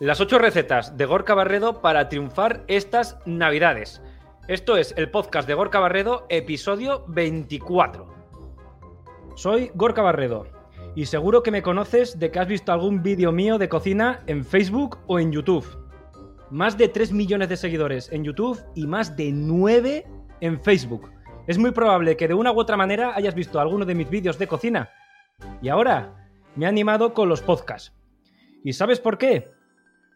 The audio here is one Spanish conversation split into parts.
Las ocho recetas de Gorka Barredo para triunfar estas navidades. Esto es el podcast de Gorka Barredo, episodio 24. Soy Gorka Barredo y seguro que me conoces de que has visto algún vídeo mío de cocina en Facebook o en YouTube. Más de 3 millones de seguidores en YouTube y más de 9 en Facebook. Es muy probable que de una u otra manera hayas visto alguno de mis vídeos de cocina. Y ahora me he animado con los podcasts. ¿Y sabes por qué?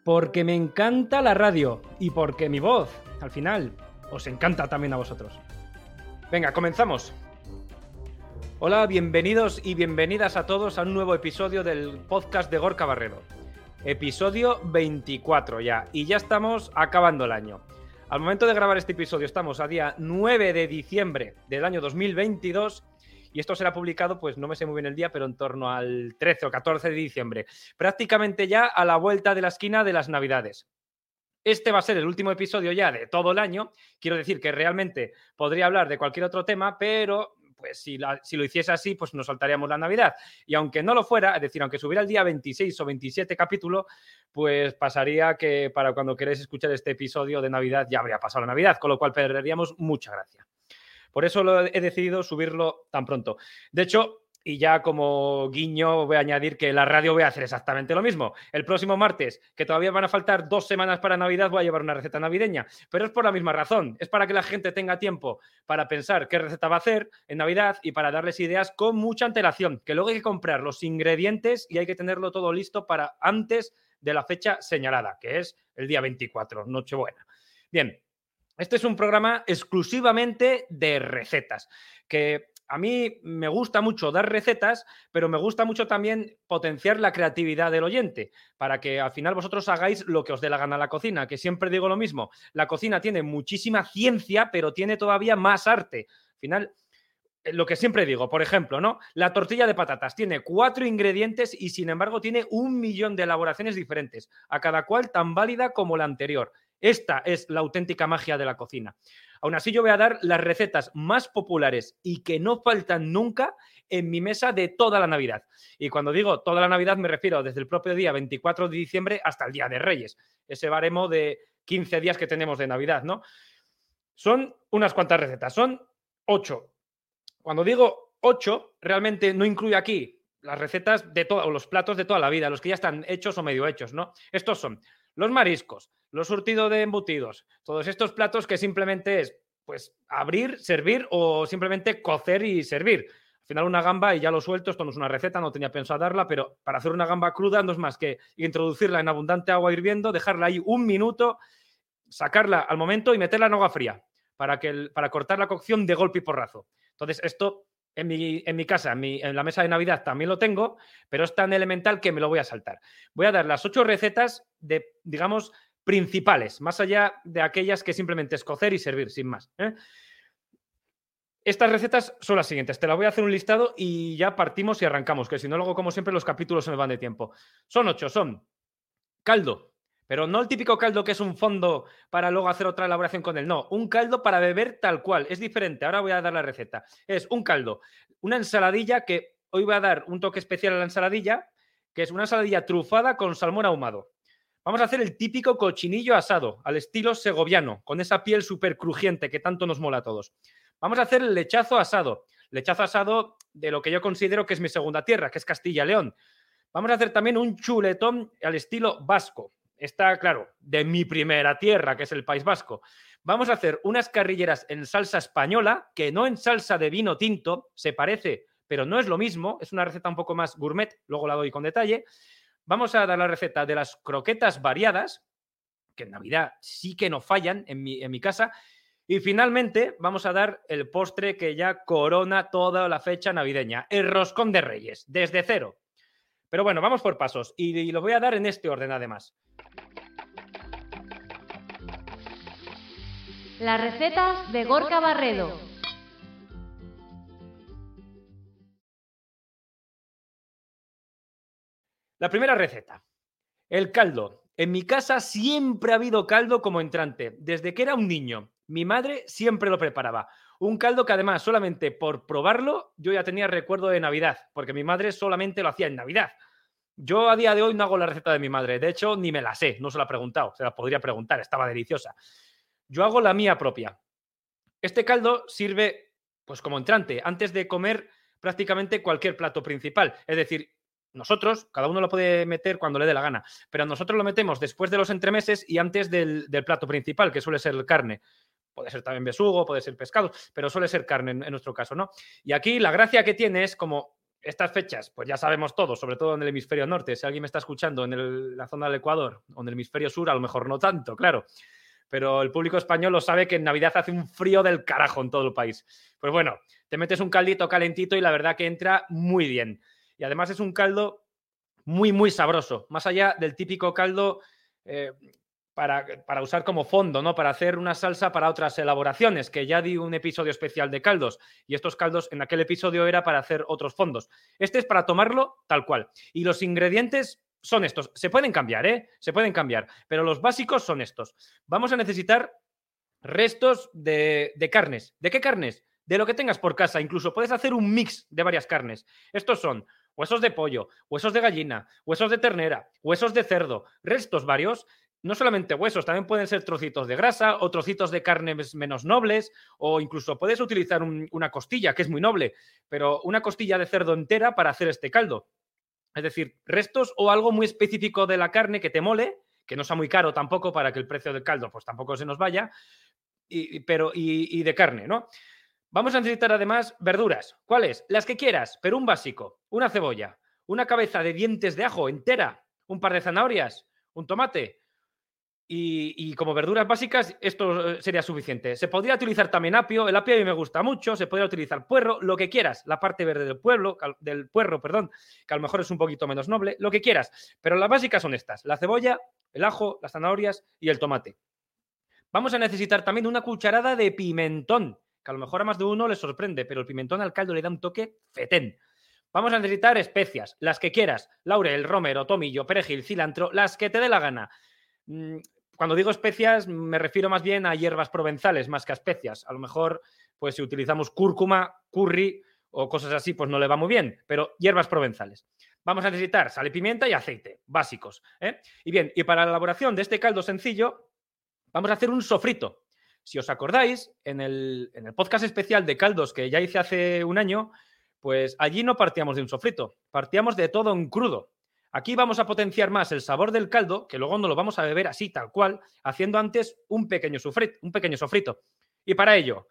Porque me encanta la radio y porque mi voz, al final, os encanta también a vosotros. Venga, comenzamos. Hola, bienvenidos y bienvenidas a todos a un nuevo episodio del podcast de Gorka Barredo. Episodio 24 ya, y ya estamos acabando el año. Al momento de grabar este episodio estamos a día 9 de diciembre del año 2022 y esto será publicado, pues no me sé muy bien el día, pero en torno al 13 o 14 de diciembre, prácticamente ya a la vuelta de la esquina de las Navidades. Este va a ser el último episodio ya de todo el año. Quiero decir que realmente podría hablar de cualquier otro tema, pero pues si, lo hiciese así, pues nos saltaríamos la Navidad. Y aunque no lo fuera, es decir, aunque subiera el día 26 o 27 capítulo, pues pasaría que para cuando queréis escuchar este episodio de Navidad ya habría pasado la Navidad, con lo cual perderíamos mucha gracia. Por eso he decidido subirlo tan pronto. De hecho, y ya como guiño voy a añadir que la radio voy a hacer exactamente lo mismo. El próximo martes, que todavía van a faltar dos semanas para Navidad, voy a llevar una receta navideña. Pero es por la misma razón. Es para que la gente tenga tiempo para pensar qué receta va a hacer en Navidad y para darles ideas con mucha antelación. Que luego hay que comprar los ingredientes y hay que tenerlo todo listo para antes de la fecha señalada, que es el día 24, Nochebuena. Bien, este es un programa exclusivamente de recetas, que a mí me gusta mucho dar recetas, pero me gusta mucho también potenciar la creatividad del oyente, para que al final vosotros hagáis lo que os dé la gana la cocina, que siempre digo lo mismo, la cocina tiene muchísima ciencia, pero tiene todavía más arte. Al final, eh, lo que siempre digo, por ejemplo, ¿no? La tortilla de patatas tiene cuatro ingredientes y sin embargo tiene un millón de elaboraciones diferentes, a cada cual tan válida como la anterior. Esta es la auténtica magia de la cocina. Aún así, yo voy a dar las recetas más populares y que no faltan nunca en mi mesa de toda la Navidad. Y cuando digo toda la Navidad me refiero desde el propio día 24 de diciembre hasta el Día de Reyes, ese baremo de 15 días que tenemos de Navidad, ¿no? Son unas cuantas recetas, son ocho. Cuando digo ocho, realmente no incluye aquí las recetas de todos, los platos de toda la vida, los que ya están hechos o medio hechos, ¿no? Estos son los mariscos, los surtidos de embutidos, todos estos platos que simplemente es, pues, abrir, servir o simplemente cocer y servir. Al final una gamba y ya lo suelto, esto no es una receta, no tenía pensado darla, pero para hacer una gamba cruda no es más que introducirla en abundante agua hirviendo, dejarla ahí un minuto, sacarla al momento y meterla en agua fría para, que para cortar la cocción de golpe y porrazo. Entonces, esto en mi, en mi casa, en, la mesa de Navidad también lo tengo, pero es tan elemental que me lo voy a saltar. Voy a dar las ocho recetas de, digamos, principales, más allá de aquellas que simplemente es cocer y servir, sin más. ¿eh? Estas recetas son las siguientes. Te las voy a hacer un listado y ya partimos y arrancamos, que si no, luego, como siempre, los capítulos se me van de tiempo. Son ocho, son caldo, pero no el típico caldo que es un fondo para luego hacer otra elaboración con él. No, un caldo para beber tal cual. Es diferente. Ahora voy a dar la receta. Es un caldo, una ensaladilla que hoy voy a dar un toque especial a la ensaladilla, que es una ensaladilla trufada con salmón ahumado. Vamos a hacer el típico cochinillo asado, al estilo segoviano, con esa piel súper crujiente que tanto nos mola a todos. Vamos a hacer el lechazo asado. Lechazo asado de lo que yo considero que es mi segunda tierra, que es Castilla-León. Vamos a hacer también un chuletón al estilo vasco está claro, de mi primera tierra, que es el País Vasco. Vamos a hacer unas carrilleras en salsa española, que no en salsa de vino tinto, se parece, pero no es lo mismo, es una receta un poco más gourmet, luego la doy con detalle. Vamos a dar la receta de las croquetas variadas, que en Navidad sí que no fallan en mi, casa. Y finalmente vamos a dar el postre que ya corona toda la fecha navideña, el roscón de reyes, desde cero. Pero bueno, vamos por pasos y, lo voy a dar en este orden además. Las recetas de Gorka Barredo. La primera receta. El caldo. En mi casa siempre ha habido caldo como entrante, desde que era un niño. Mi madre siempre lo preparaba. Un caldo que además solamente por probarlo yo ya tenía recuerdo de Navidad, porque mi madre solamente lo hacía en Navidad. Yo a día de hoy no hago la receta de mi madre. De hecho, ni me la sé, no se la he preguntado. Se la podría preguntar, estaba deliciosa. Yo hago la mía propia. Este caldo sirve pues como entrante, antes de comer prácticamente cualquier plato principal. Es decir, nosotros, cada uno lo puede meter cuando le dé la gana, pero nosotros lo metemos después de los entremeses y antes del, plato principal, que suele ser carne. Puede ser también besugo, puede ser pescado, pero suele ser carne en, nuestro caso, ¿no? Y aquí la gracia que tiene es como estas fechas, pues ya sabemos todos, sobre todo en el hemisferio norte. Si alguien me está escuchando en la zona del Ecuador o en el hemisferio sur, a lo mejor no tanto, claro. Pero el público español lo sabe que en Navidad hace un frío del carajo en todo el país. Pues bueno, te metes un caldito calentito y la verdad que entra muy bien. Y además es un caldo muy, muy sabroso, más allá del típico caldo eh, para, para, usar como fondo, ¿no? Para hacer una salsa para otras elaboraciones, que ya di un episodio especial de caldos. Y estos caldos en aquel episodio era para hacer otros fondos. Este es para tomarlo tal cual. Y los ingredientes son estos. Se pueden cambiar, ¿eh? Se pueden cambiar, pero los básicos son estos. Vamos a necesitar restos de, de carnes. ¿De qué carnes? De lo que tengas por casa. Incluso puedes hacer un mix de varias carnes. Estos son huesos de pollo, huesos de gallina, huesos de ternera, huesos de cerdo, restos varios. No solamente huesos, también pueden ser trocitos de grasa o trocitos de carnes menos nobles, o incluso puedes utilizar una costilla, que es muy noble, pero una costilla de cerdo entera para hacer este caldo. Es decir, restos o algo muy específico de la carne que te mole, que no sea muy caro tampoco para que el precio del caldo pues tampoco se nos vaya, pero, y de carne, ¿no? Vamos a necesitar además verduras. ¿Cuáles? Las que quieras, pero un básico, una cebolla, una cabeza de dientes de ajo entera, un par de zanahorias, un tomate. Y, como verduras básicas, esto eh, sería suficiente. Se podría utilizar también apio. El apio a mí me gusta mucho. Se podría utilizar puerro, lo que quieras. La parte verde del pueblo, del puerro, perdón, que a lo mejor es un poquito menos noble, lo que quieras. Pero las básicas son estas: la cebolla, el ajo, las zanahorias y el tomate. Vamos a necesitar también una cucharada de pimentón que a lo mejor a más de uno le sorprende, pero el pimentón al caldo le da un toque fetén. Vamos a necesitar especias, las que quieras, laurel, romero, tomillo, perejil, cilantro, las que te dé la gana. Cuando digo especias me refiero más bien a hierbas provenzales más que a especias. A lo mejor, pues si utilizamos cúrcuma, curry o cosas así, pues no le va muy bien, pero hierbas provenzales. Vamos a necesitar sal y pimienta y aceite, básicos. ¿eh? Y bien, y para la elaboración de este caldo sencillo, vamos a hacer un sofrito. Si os acordáis, en el, podcast especial de caldos que ya hice hace un año, pues allí no partíamos de un sofrito, partíamos de todo en crudo. Aquí vamos a potenciar más el sabor del caldo, que luego no lo vamos a beber así, tal cual, haciendo antes un pequeño sofrito. Y para ello,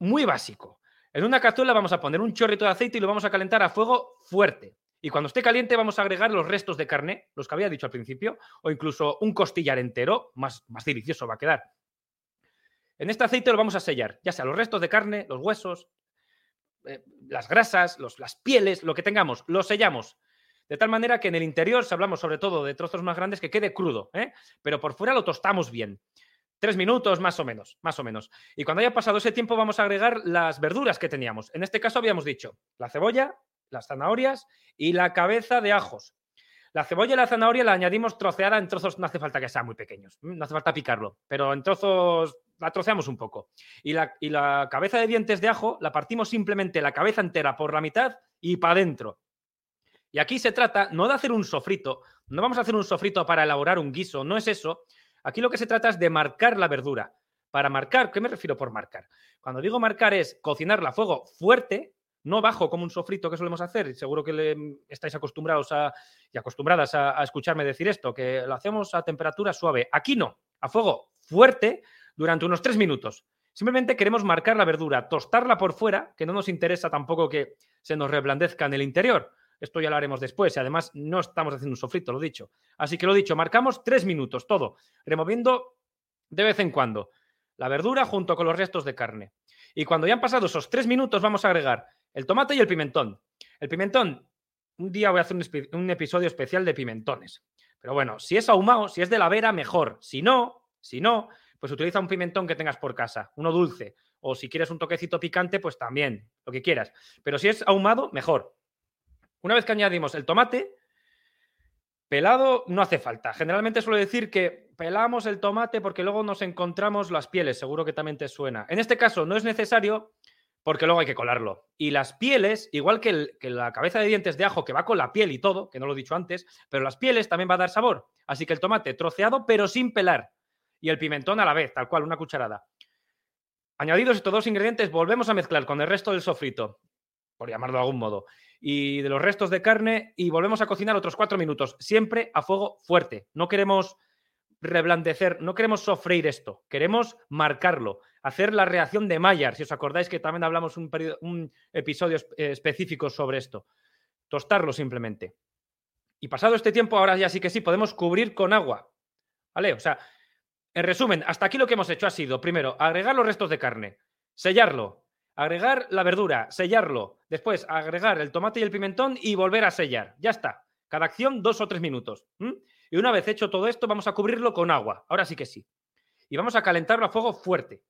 muy básico. En una cazuela vamos a poner un chorrito de aceite y lo vamos a calentar a fuego fuerte. Y cuando esté caliente vamos a agregar los restos de carne, los que había dicho al principio, o incluso un costillar entero, más, delicioso va a quedar. En este aceite lo vamos a sellar, ya sea los restos de carne, los huesos, eh, las grasas, las pieles, lo que tengamos, lo sellamos. De tal manera que en el interior, si hablamos sobre todo de trozos más grandes, que quede crudo, ¿eh? pero por fuera lo tostamos bien. Tres minutos más o menos, más o menos. Y cuando haya pasado ese tiempo vamos a agregar las verduras que teníamos. En este caso habíamos dicho la cebolla, las zanahorias y la cabeza de ajos. La cebolla y la zanahoria la añadimos troceada en trozos, no hace falta que sean muy pequeños, no hace falta picarlo, pero en trozos la troceamos un poco. Y la, y la cabeza de dientes de ajo la partimos simplemente la cabeza entera por la mitad y para adentro. Y aquí se trata no de hacer un sofrito, no vamos a hacer un sofrito para elaborar un guiso, no es eso. Aquí lo que se trata es de marcar la verdura. Para marcar, ¿qué me refiero por marcar? Cuando digo marcar es cocinarla a fuego fuerte, no bajo como un sofrito que solemos hacer. Seguro que le, estáis acostumbrados a, y acostumbradas a escucharme decir esto, que lo hacemos a temperatura suave. Aquí no, a fuego fuerte durante unos tres minutos. Simplemente queremos marcar la verdura, tostarla por fuera, que no nos interesa tampoco que se nos reblandezca en el interior. Esto ya lo haremos después y además no estamos haciendo un sofrito, lo dicho. Así que lo dicho, marcamos tres minutos, todo, removiendo de vez en cuando la verdura junto con los restos de carne. Y cuando ya han pasado esos tres minutos vamos a agregar el tomate y el pimentón. El pimentón, un día voy a hacer un, episodio especial de pimentones. Pero bueno, si es ahumado, si es de la vera, mejor. Si no, si no, pues utiliza un pimentón que tengas por casa, uno dulce. O si quieres un toquecito picante, pues también, lo que quieras. Pero si es ahumado, mejor. Una vez que añadimos el tomate, pelado no hace falta. Generalmente suelo decir que pelamos el tomate porque luego nos encontramos las pieles, seguro que también te suena. En este caso no es necesario porque luego hay que colarlo. Y las pieles, igual que, la cabeza de dientes de ajo que va con la piel y todo, que no lo he dicho antes, pero las pieles también va a dar sabor. Así que el tomate troceado, pero sin pelar. Y el pimentón a la vez, tal cual, una cucharada. Añadidos estos dos ingredientes, volvemos a mezclar con el resto del sofrito, por llamarlo de algún modo, y de los restos de carne, y volvemos a cocinar otros cuatro minutos, siempre a fuego fuerte. No queremos reblandecer, no queremos sofreír esto, queremos marcarlo, hacer la reacción de Maillard, si os acordáis que también hablamos un, un episodio eh, específico sobre esto, tostarlo simplemente. Y pasado este tiempo, ahora ya sí que sí, podemos cubrir con agua, ¿vale? O sea, en resumen, hasta aquí lo que hemos hecho ha sido, primero, agregar los restos de carne, sellarlo, agregar la verdura, sellarlo, después agregar el tomate y el pimentón y volver a sellar. Ya está. Cada acción dos o tres minutos. Y una vez hecho todo esto, vamos a cubrirlo con agua. Ahora sí que sí. Y vamos a calentarlo a fuego fuerte.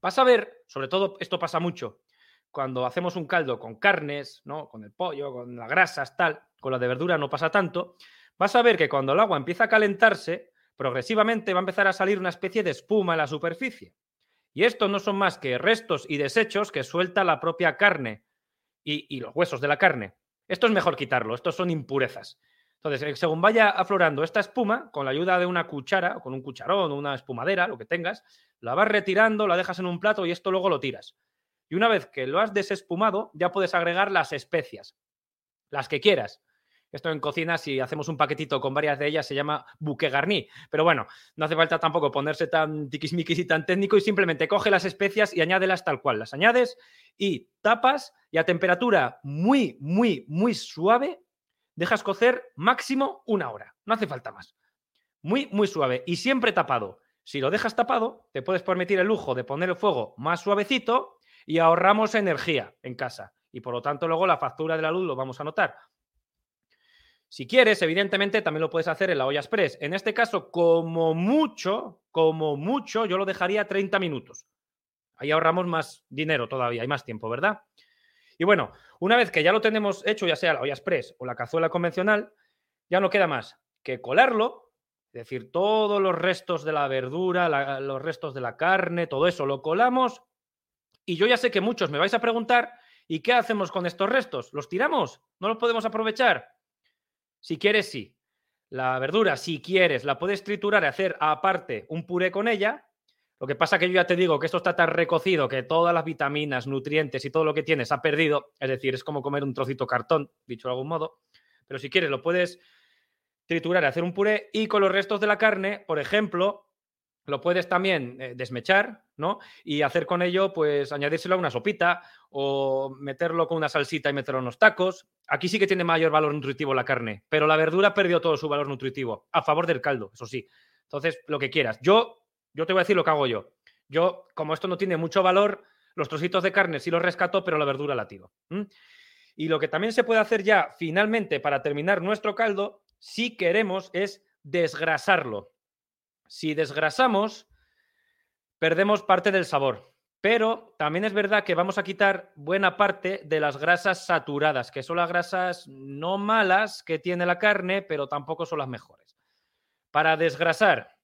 Vas a ver, sobre todo esto pasa mucho, cuando hacemos un caldo con carnes, ¿no? Con el pollo, con las grasas, tal, con la de verdura no pasa tanto. Vas a ver que cuando el agua empieza a calentarse, progresivamente va a empezar a salir una especie de espuma en la superficie. Y esto no son más que restos y desechos que suelta la propia carne y, y los huesos de la carne. Esto es mejor quitarlo, estos son impurezas. Entonces, eh, según vaya aflorando esta espuma, con la ayuda de una cuchara, o con un cucharón, o una espumadera, lo que tengas, la vas retirando, la dejas en un plato y esto luego lo tiras. Y una vez que lo has desespumado, ya puedes agregar las especias, las que quieras. Esto en cocina, si hacemos un paquetito con varias de ellas, se llama buque garni. Pero bueno, no hace falta tampoco ponerse tan tiquismiquis y tan técnico y simplemente coge las especias y añádelas tal cual. Las añades y tapas y a temperatura muy, muy, muy suave dejas cocer máximo una hora. No hace falta más. Muy, muy suave y siempre tapado. Si lo dejas tapado, te puedes permitir el lujo de poner el fuego más suavecito y ahorramos energía en casa. Y por lo tanto, luego la factura de la luz lo vamos a notar. Si quieres, evidentemente, también lo puedes hacer en la olla express. En este caso, como mucho, como mucho, yo lo dejaría 30 minutos. Ahí ahorramos más dinero todavía, hay más tiempo, ¿verdad? Y bueno, una vez que ya lo tenemos hecho, ya sea la olla express o la cazuela convencional, ya no queda más que colarlo, es decir, todos los restos de la verdura, los restos de la carne, todo eso lo colamos. Y yo ya sé que muchos me vais a preguntar, ¿y qué hacemos con estos restos? ¿Los tiramos? ¿No los podemos aprovechar? Si quieres, sí. La verdura, si quieres, la puedes triturar y hacer aparte un puré con ella, lo que pasa que yo ya te digo que esto está tan recocido que todas las vitaminas, nutrientes y todo lo que tienes ha perdido. Es decir, es como comer un trocito cartón, dicho de algún modo. Pero si quieres, lo puedes triturar y hacer un puré. Y con los restos de la carne, por ejemplo, lo puedes también eh, desmechar, ¿no? Y hacer con ello, pues, añadírselo a una sopita o meterlo con una salsita y meterlo en unos tacos. Aquí sí que tiene mayor valor nutritivo la carne, pero la verdura perdió todo su valor nutritivo a favor del caldo, eso sí. Entonces, lo que quieras. Yo yo te voy a decir lo que hago yo. Yo, como esto no tiene mucho valor, los trocitos de carne sí los rescato, pero la verdura la tiro. Y lo que también se puede hacer ya finalmente para terminar nuestro caldo, si queremos, es desgrasarlo. Si desgrasamos, perdemos parte del sabor. Pero también es verdad que vamos a quitar buena parte de las grasas saturadas, que son las grasas no malas que tiene la carne, pero tampoco son las mejores. Para desgrasar,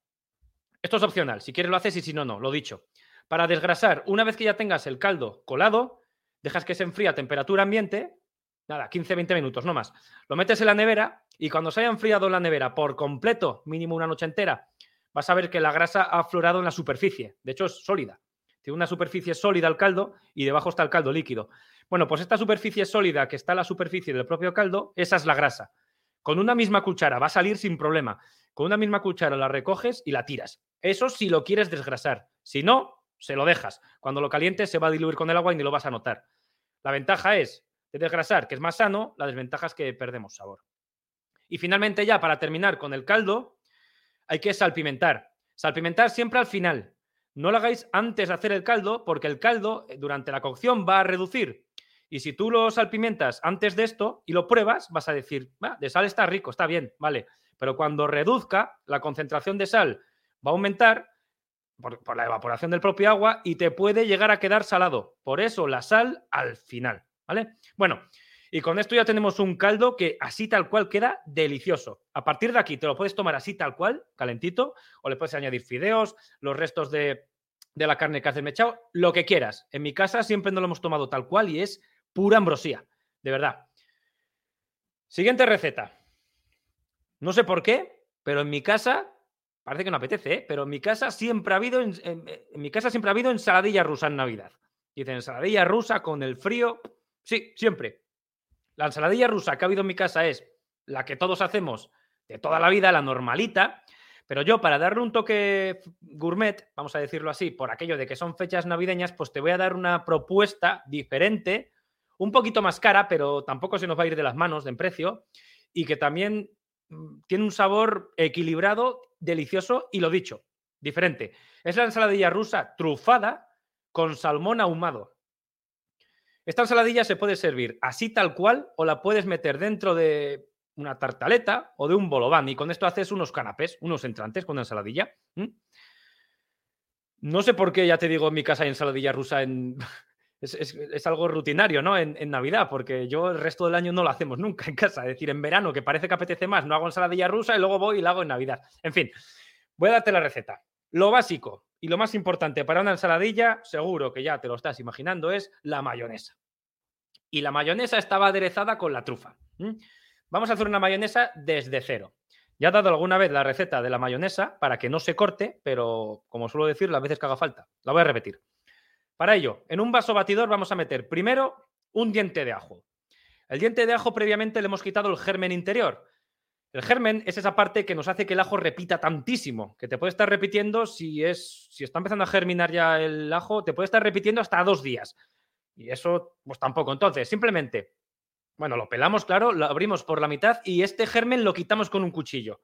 esto es opcional, si quieres lo haces y si no, no, lo dicho. Para desgrasar, una vez que ya tengas el caldo colado, dejas que se enfríe a temperatura ambiente, nada, 15-20 minutos, no más. Lo metes en la nevera y cuando se haya enfriado la nevera por completo, mínimo una noche entera, vas a ver que la grasa ha aflorado en la superficie. De hecho, es sólida. Tiene una superficie sólida el caldo y debajo está el caldo líquido. Bueno, pues esta superficie sólida que está en la superficie del propio caldo, esa es la grasa. Con una misma cuchara va a salir sin problema. Con una misma cuchara la recoges y la tiras. Eso si lo quieres desgrasar. Si no, se lo dejas. Cuando lo calientes se va a diluir con el agua y ni lo vas a notar. La ventaja es de desgrasar, que es más sano, la desventaja es que perdemos sabor. Y finalmente ya, para terminar con el caldo, hay que salpimentar. Salpimentar siempre al final. No lo hagáis antes de hacer el caldo, porque el caldo eh, durante la cocción va a reducir y si tú lo salpimentas antes de esto y lo pruebas, vas a decir, de sal está rico, está bien, vale. Pero cuando reduzca, la concentración de sal va a aumentar por, por, la evaporación del propio agua y te puede llegar a quedar salado. Por eso la sal al final, ¿vale? Bueno, y con esto ya tenemos un caldo que así tal cual queda delicioso. A partir de aquí te lo puedes tomar así tal cual, calentito, o le puedes añadir fideos, los restos de de la carne que has desmechado, lo que quieras. En mi casa siempre no lo hemos tomado tal cual y es pura ambrosía, de verdad. Siguiente receta. No sé por qué, pero en mi casa, parece que no apetece, ¿eh? pero en mi casa siempre ha habido, en, mi casa siempre ha habido ensaladilla rusa en Navidad. Dicen ensaladilla rusa con el frío. Sí, siempre. La ensaladilla rusa que ha habido en mi casa es la que todos hacemos de toda la vida, la normalita. Pero yo, para darle un toque gourmet, vamos a decirlo así, por aquello de que son fechas navideñas, pues te voy a dar una propuesta diferente, un poquito más cara, pero tampoco se nos va a ir de las manos en precio, y que también mm, tiene un sabor equilibrado, delicioso y lo dicho, diferente. Es la ensaladilla rusa trufada con salmón ahumado. Esta ensaladilla se puede servir así tal cual o la puedes meter dentro de una tartaleta o de un bolobán. Y con esto haces unos canapés, unos entrantes con ensaladilla. No sé por qué, ya te digo, en mi casa hay ensaladilla rusa en... Es, algo rutinario, ¿no? En, en, Navidad, porque yo el resto del año no lo hacemos nunca en casa. Es decir, en verano, que parece que apetece más, no hago ensaladilla rusa y luego voy y la hago en Navidad. En fin, voy a darte la receta. Lo básico y lo más importante para una ensaladilla, seguro que ya te lo estás imaginando, es la mayonesa. Y la mayonesa estaba aderezada con la trufa. Vamos a hacer una mayonesa desde cero. Ya he dado alguna vez la receta de la mayonesa para que no se corte, pero como suelo decir, las veces que haga falta. La voy a repetir. Para ello, en un vaso batidor vamos a meter primero un diente de ajo. El diente de ajo previamente le hemos quitado el germen interior. El germen es esa parte que nos hace que el ajo repita tantísimo, que te puede estar repitiendo si es si está empezando a germinar ya el ajo, te puede estar repitiendo hasta dos días. Y eso, pues tampoco. Entonces, simplemente bueno, lo pelamos, claro, lo abrimos por la mitad y este germen lo quitamos con un cuchillo.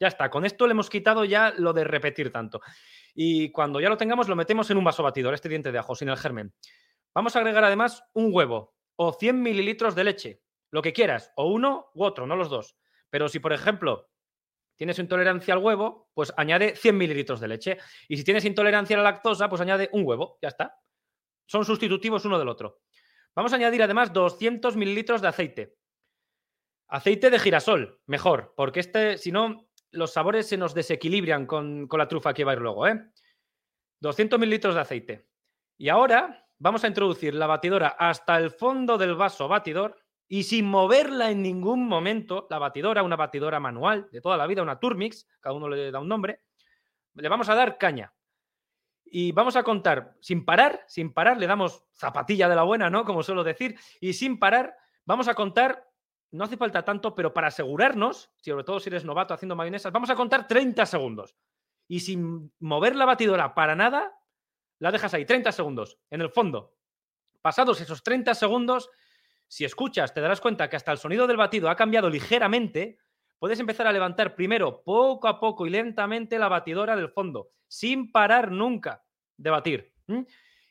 Ya está, con esto le hemos quitado ya lo de repetir tanto. Y cuando ya lo tengamos, lo metemos en un vaso batidor, este diente de ajo, sin el germen. Vamos a agregar además un huevo o 100 mililitros de leche, lo que quieras, o uno u otro, no los dos. Pero si, por ejemplo, tienes intolerancia al huevo, pues añade 100 mililitros de leche. Y si tienes intolerancia a la lactosa, pues añade un huevo, ya está. Son sustitutivos uno del otro. Vamos a añadir además 200 mililitros de aceite. Aceite de girasol, mejor, porque este, si no, los sabores se nos desequilibran con, la trufa que va a ir luego. ¿eh? 200 mililitros de aceite. Y ahora vamos a introducir la batidora hasta el fondo del vaso batidor y sin moverla en ningún momento, la batidora, una batidora manual de toda la vida, una Turmix, cada uno le da un nombre, le vamos a dar caña y vamos a contar sin parar, sin parar, le damos zapatilla de la buena, ¿no? Como suelo decir, y sin parar, vamos a contar, no hace falta tanto, pero para asegurarnos, sobre todo si eres novato haciendo mayonesas, vamos a contar 30 segundos. Y sin mover la batidora para nada, la dejas ahí, 30 segundos, en el fondo. Pasados esos 30 segundos, si escuchas, te darás cuenta que hasta el sonido del batido ha cambiado ligeramente, puedes empezar a levantar primero poco a poco y lentamente la batidora del fondo, sin parar nunca de batir.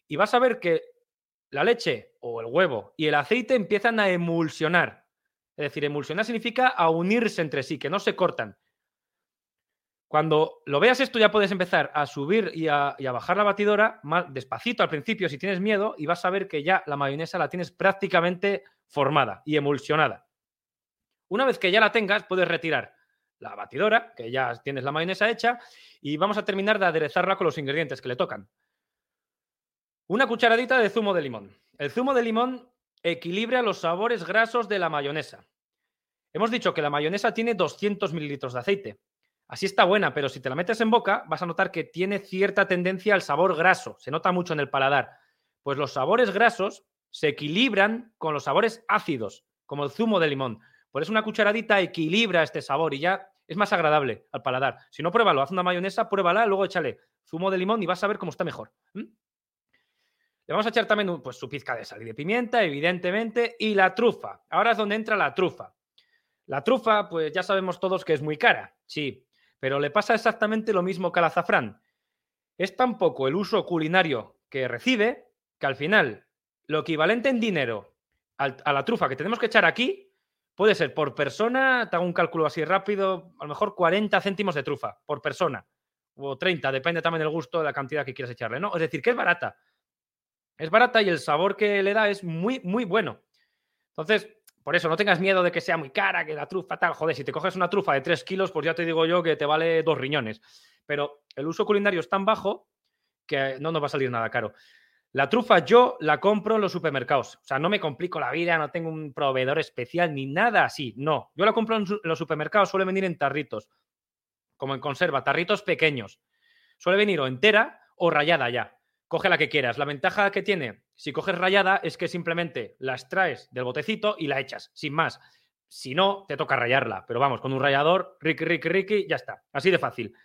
Y vas a ver que la leche o el huevo y el aceite empiezan a emulsionar. Es decir, emulsionar significa a unirse entre sí, que no se cortan. Cuando lo veas esto ya puedes empezar a subir y a, bajar la batidora más despacito al principio si tienes miedo y vas a ver que ya la mayonesa la tienes prácticamente formada y emulsionada. Una vez que ya la tengas, puedes retirar la batidora, que ya tienes la mayonesa hecha, y vamos a terminar de aderezarla con los ingredientes que le tocan. Una cucharadita de zumo de limón. El zumo de limón equilibra los sabores grasos de la mayonesa. Hemos dicho que la mayonesa tiene 200 mililitros de aceite. Así está buena, pero si te la metes en boca vas a notar que tiene cierta tendencia al sabor graso. Se nota mucho en el paladar. Pues los sabores grasos se equilibran con los sabores ácidos, como el zumo de limón. Por eso una cucharadita equilibra este sabor y ya es más agradable al paladar. Si no, pruébalo, haz una mayonesa, pruébala, luego échale zumo de limón y vas a ver cómo está mejor. Le vamos a echar también pues, su pizca de sal y de pimienta, evidentemente, y la trufa. Ahora es donde entra la trufa. La trufa, pues ya sabemos todos que es muy cara, sí, pero le pasa exactamente lo mismo que al azafrán. Es tan poco el uso culinario que recibe que al final lo equivalente en dinero a la trufa que tenemos que echar aquí Puede ser por persona, te hago un cálculo así rápido, a lo mejor 40 céntimos de trufa por persona, o 30, depende también del gusto de la cantidad que quieras echarle, ¿no? Es decir, que es barata. Es barata y el sabor que le da es muy, muy bueno. Entonces, por eso, no tengas miedo de que sea muy cara, que la trufa tal. Joder, si te coges una trufa de 3 kilos, pues ya te digo yo que te vale dos riñones. Pero el uso culinario es tan bajo que no nos va a salir nada caro. La trufa yo la compro en los supermercados. O sea, no me complico la vida, no tengo un proveedor especial ni nada así. No, yo la compro en los supermercados, suele venir en tarritos, como en conserva, tarritos pequeños. Suele venir o entera o rayada ya. Coge la que quieras. La ventaja que tiene, si coges rayada, es que simplemente la extraes del botecito y la echas, sin más. Si no, te toca rayarla. Pero vamos, con un rallador, ricky, ricky, ricky, ya está. Así de fácil.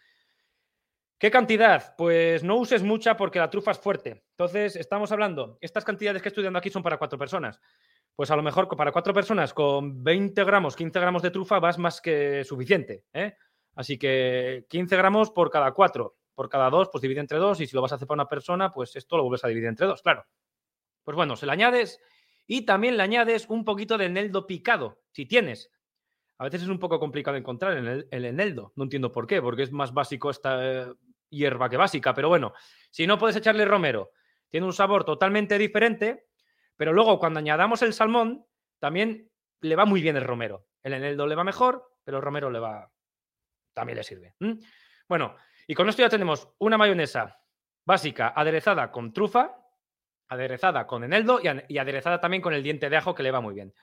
¿Qué cantidad? Pues no uses mucha porque la trufa es fuerte. Entonces, estamos hablando, estas cantidades que estoy dando aquí son para cuatro personas. Pues a lo mejor para cuatro personas con 20 gramos, 15 gramos de trufa vas más que suficiente. ¿eh? Así que 15 gramos por cada cuatro. Por cada dos, pues divide entre dos. Y si lo vas a hacer para una persona, pues esto lo vuelves a dividir entre dos, claro. Pues bueno, se le añades y también le añades un poquito de eneldo picado, si tienes. A veces es un poco complicado encontrar el, el eneldo. No entiendo por qué, porque es más básico esta eh, hierba que básica, pero bueno, si no puedes echarle romero, tiene un sabor totalmente diferente, pero luego cuando añadamos el salmón, también le va muy bien el romero. El eneldo le va mejor, pero el romero le va, también le sirve. Bueno, y con esto ya tenemos una mayonesa básica aderezada con trufa, aderezada con eneldo y, aderezada también con el diente de ajo que le va muy bien.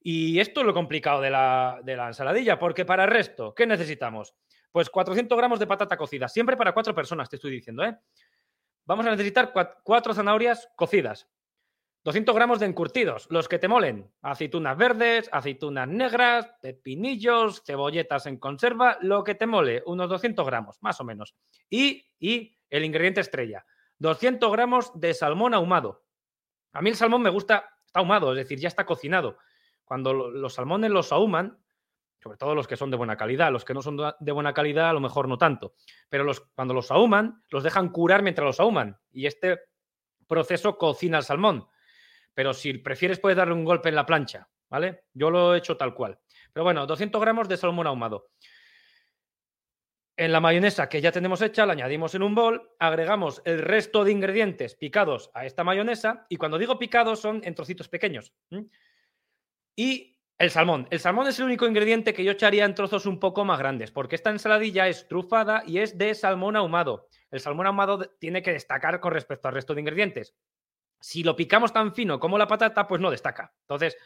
Y esto es lo complicado de la, de la ensaladilla, porque para el resto, ¿qué necesitamos? Pues 400 gramos de patata cocida, siempre para cuatro personas, te estoy diciendo, ¿eh? Vamos a necesitar cuatro zanahorias cocidas, 200 gramos de encurtidos, los que te molen, aceitunas verdes, aceitunas negras, pepinillos, cebolletas en conserva, lo que te mole, unos 200 gramos, más o menos. Y, y el ingrediente estrella, 200 gramos de salmón ahumado. A mí el salmón me gusta, está ahumado, es decir, ya está cocinado. Cuando los salmones los ahuman, sobre todo los que son de buena calidad. Los que no son de buena calidad, a lo mejor no tanto. Pero los, cuando los ahuman, los dejan curar mientras los ahuman. Y este proceso cocina el salmón. Pero si prefieres, puedes darle un golpe en la plancha, ¿vale? Yo lo he hecho tal cual. Pero bueno, 200 gramos de salmón ahumado. En la mayonesa que ya tenemos hecha, la añadimos en un bol, agregamos el resto de ingredientes picados a esta mayonesa. Y cuando digo picados, son en trocitos pequeños. Y el salmón. El salmón es el único ingrediente que yo echaría en trozos un poco más grandes, porque esta ensaladilla es trufada y es de salmón ahumado. El salmón ahumado tiene que destacar con respecto al resto de ingredientes. Si lo picamos tan fino como la patata, pues no destaca. Entonces,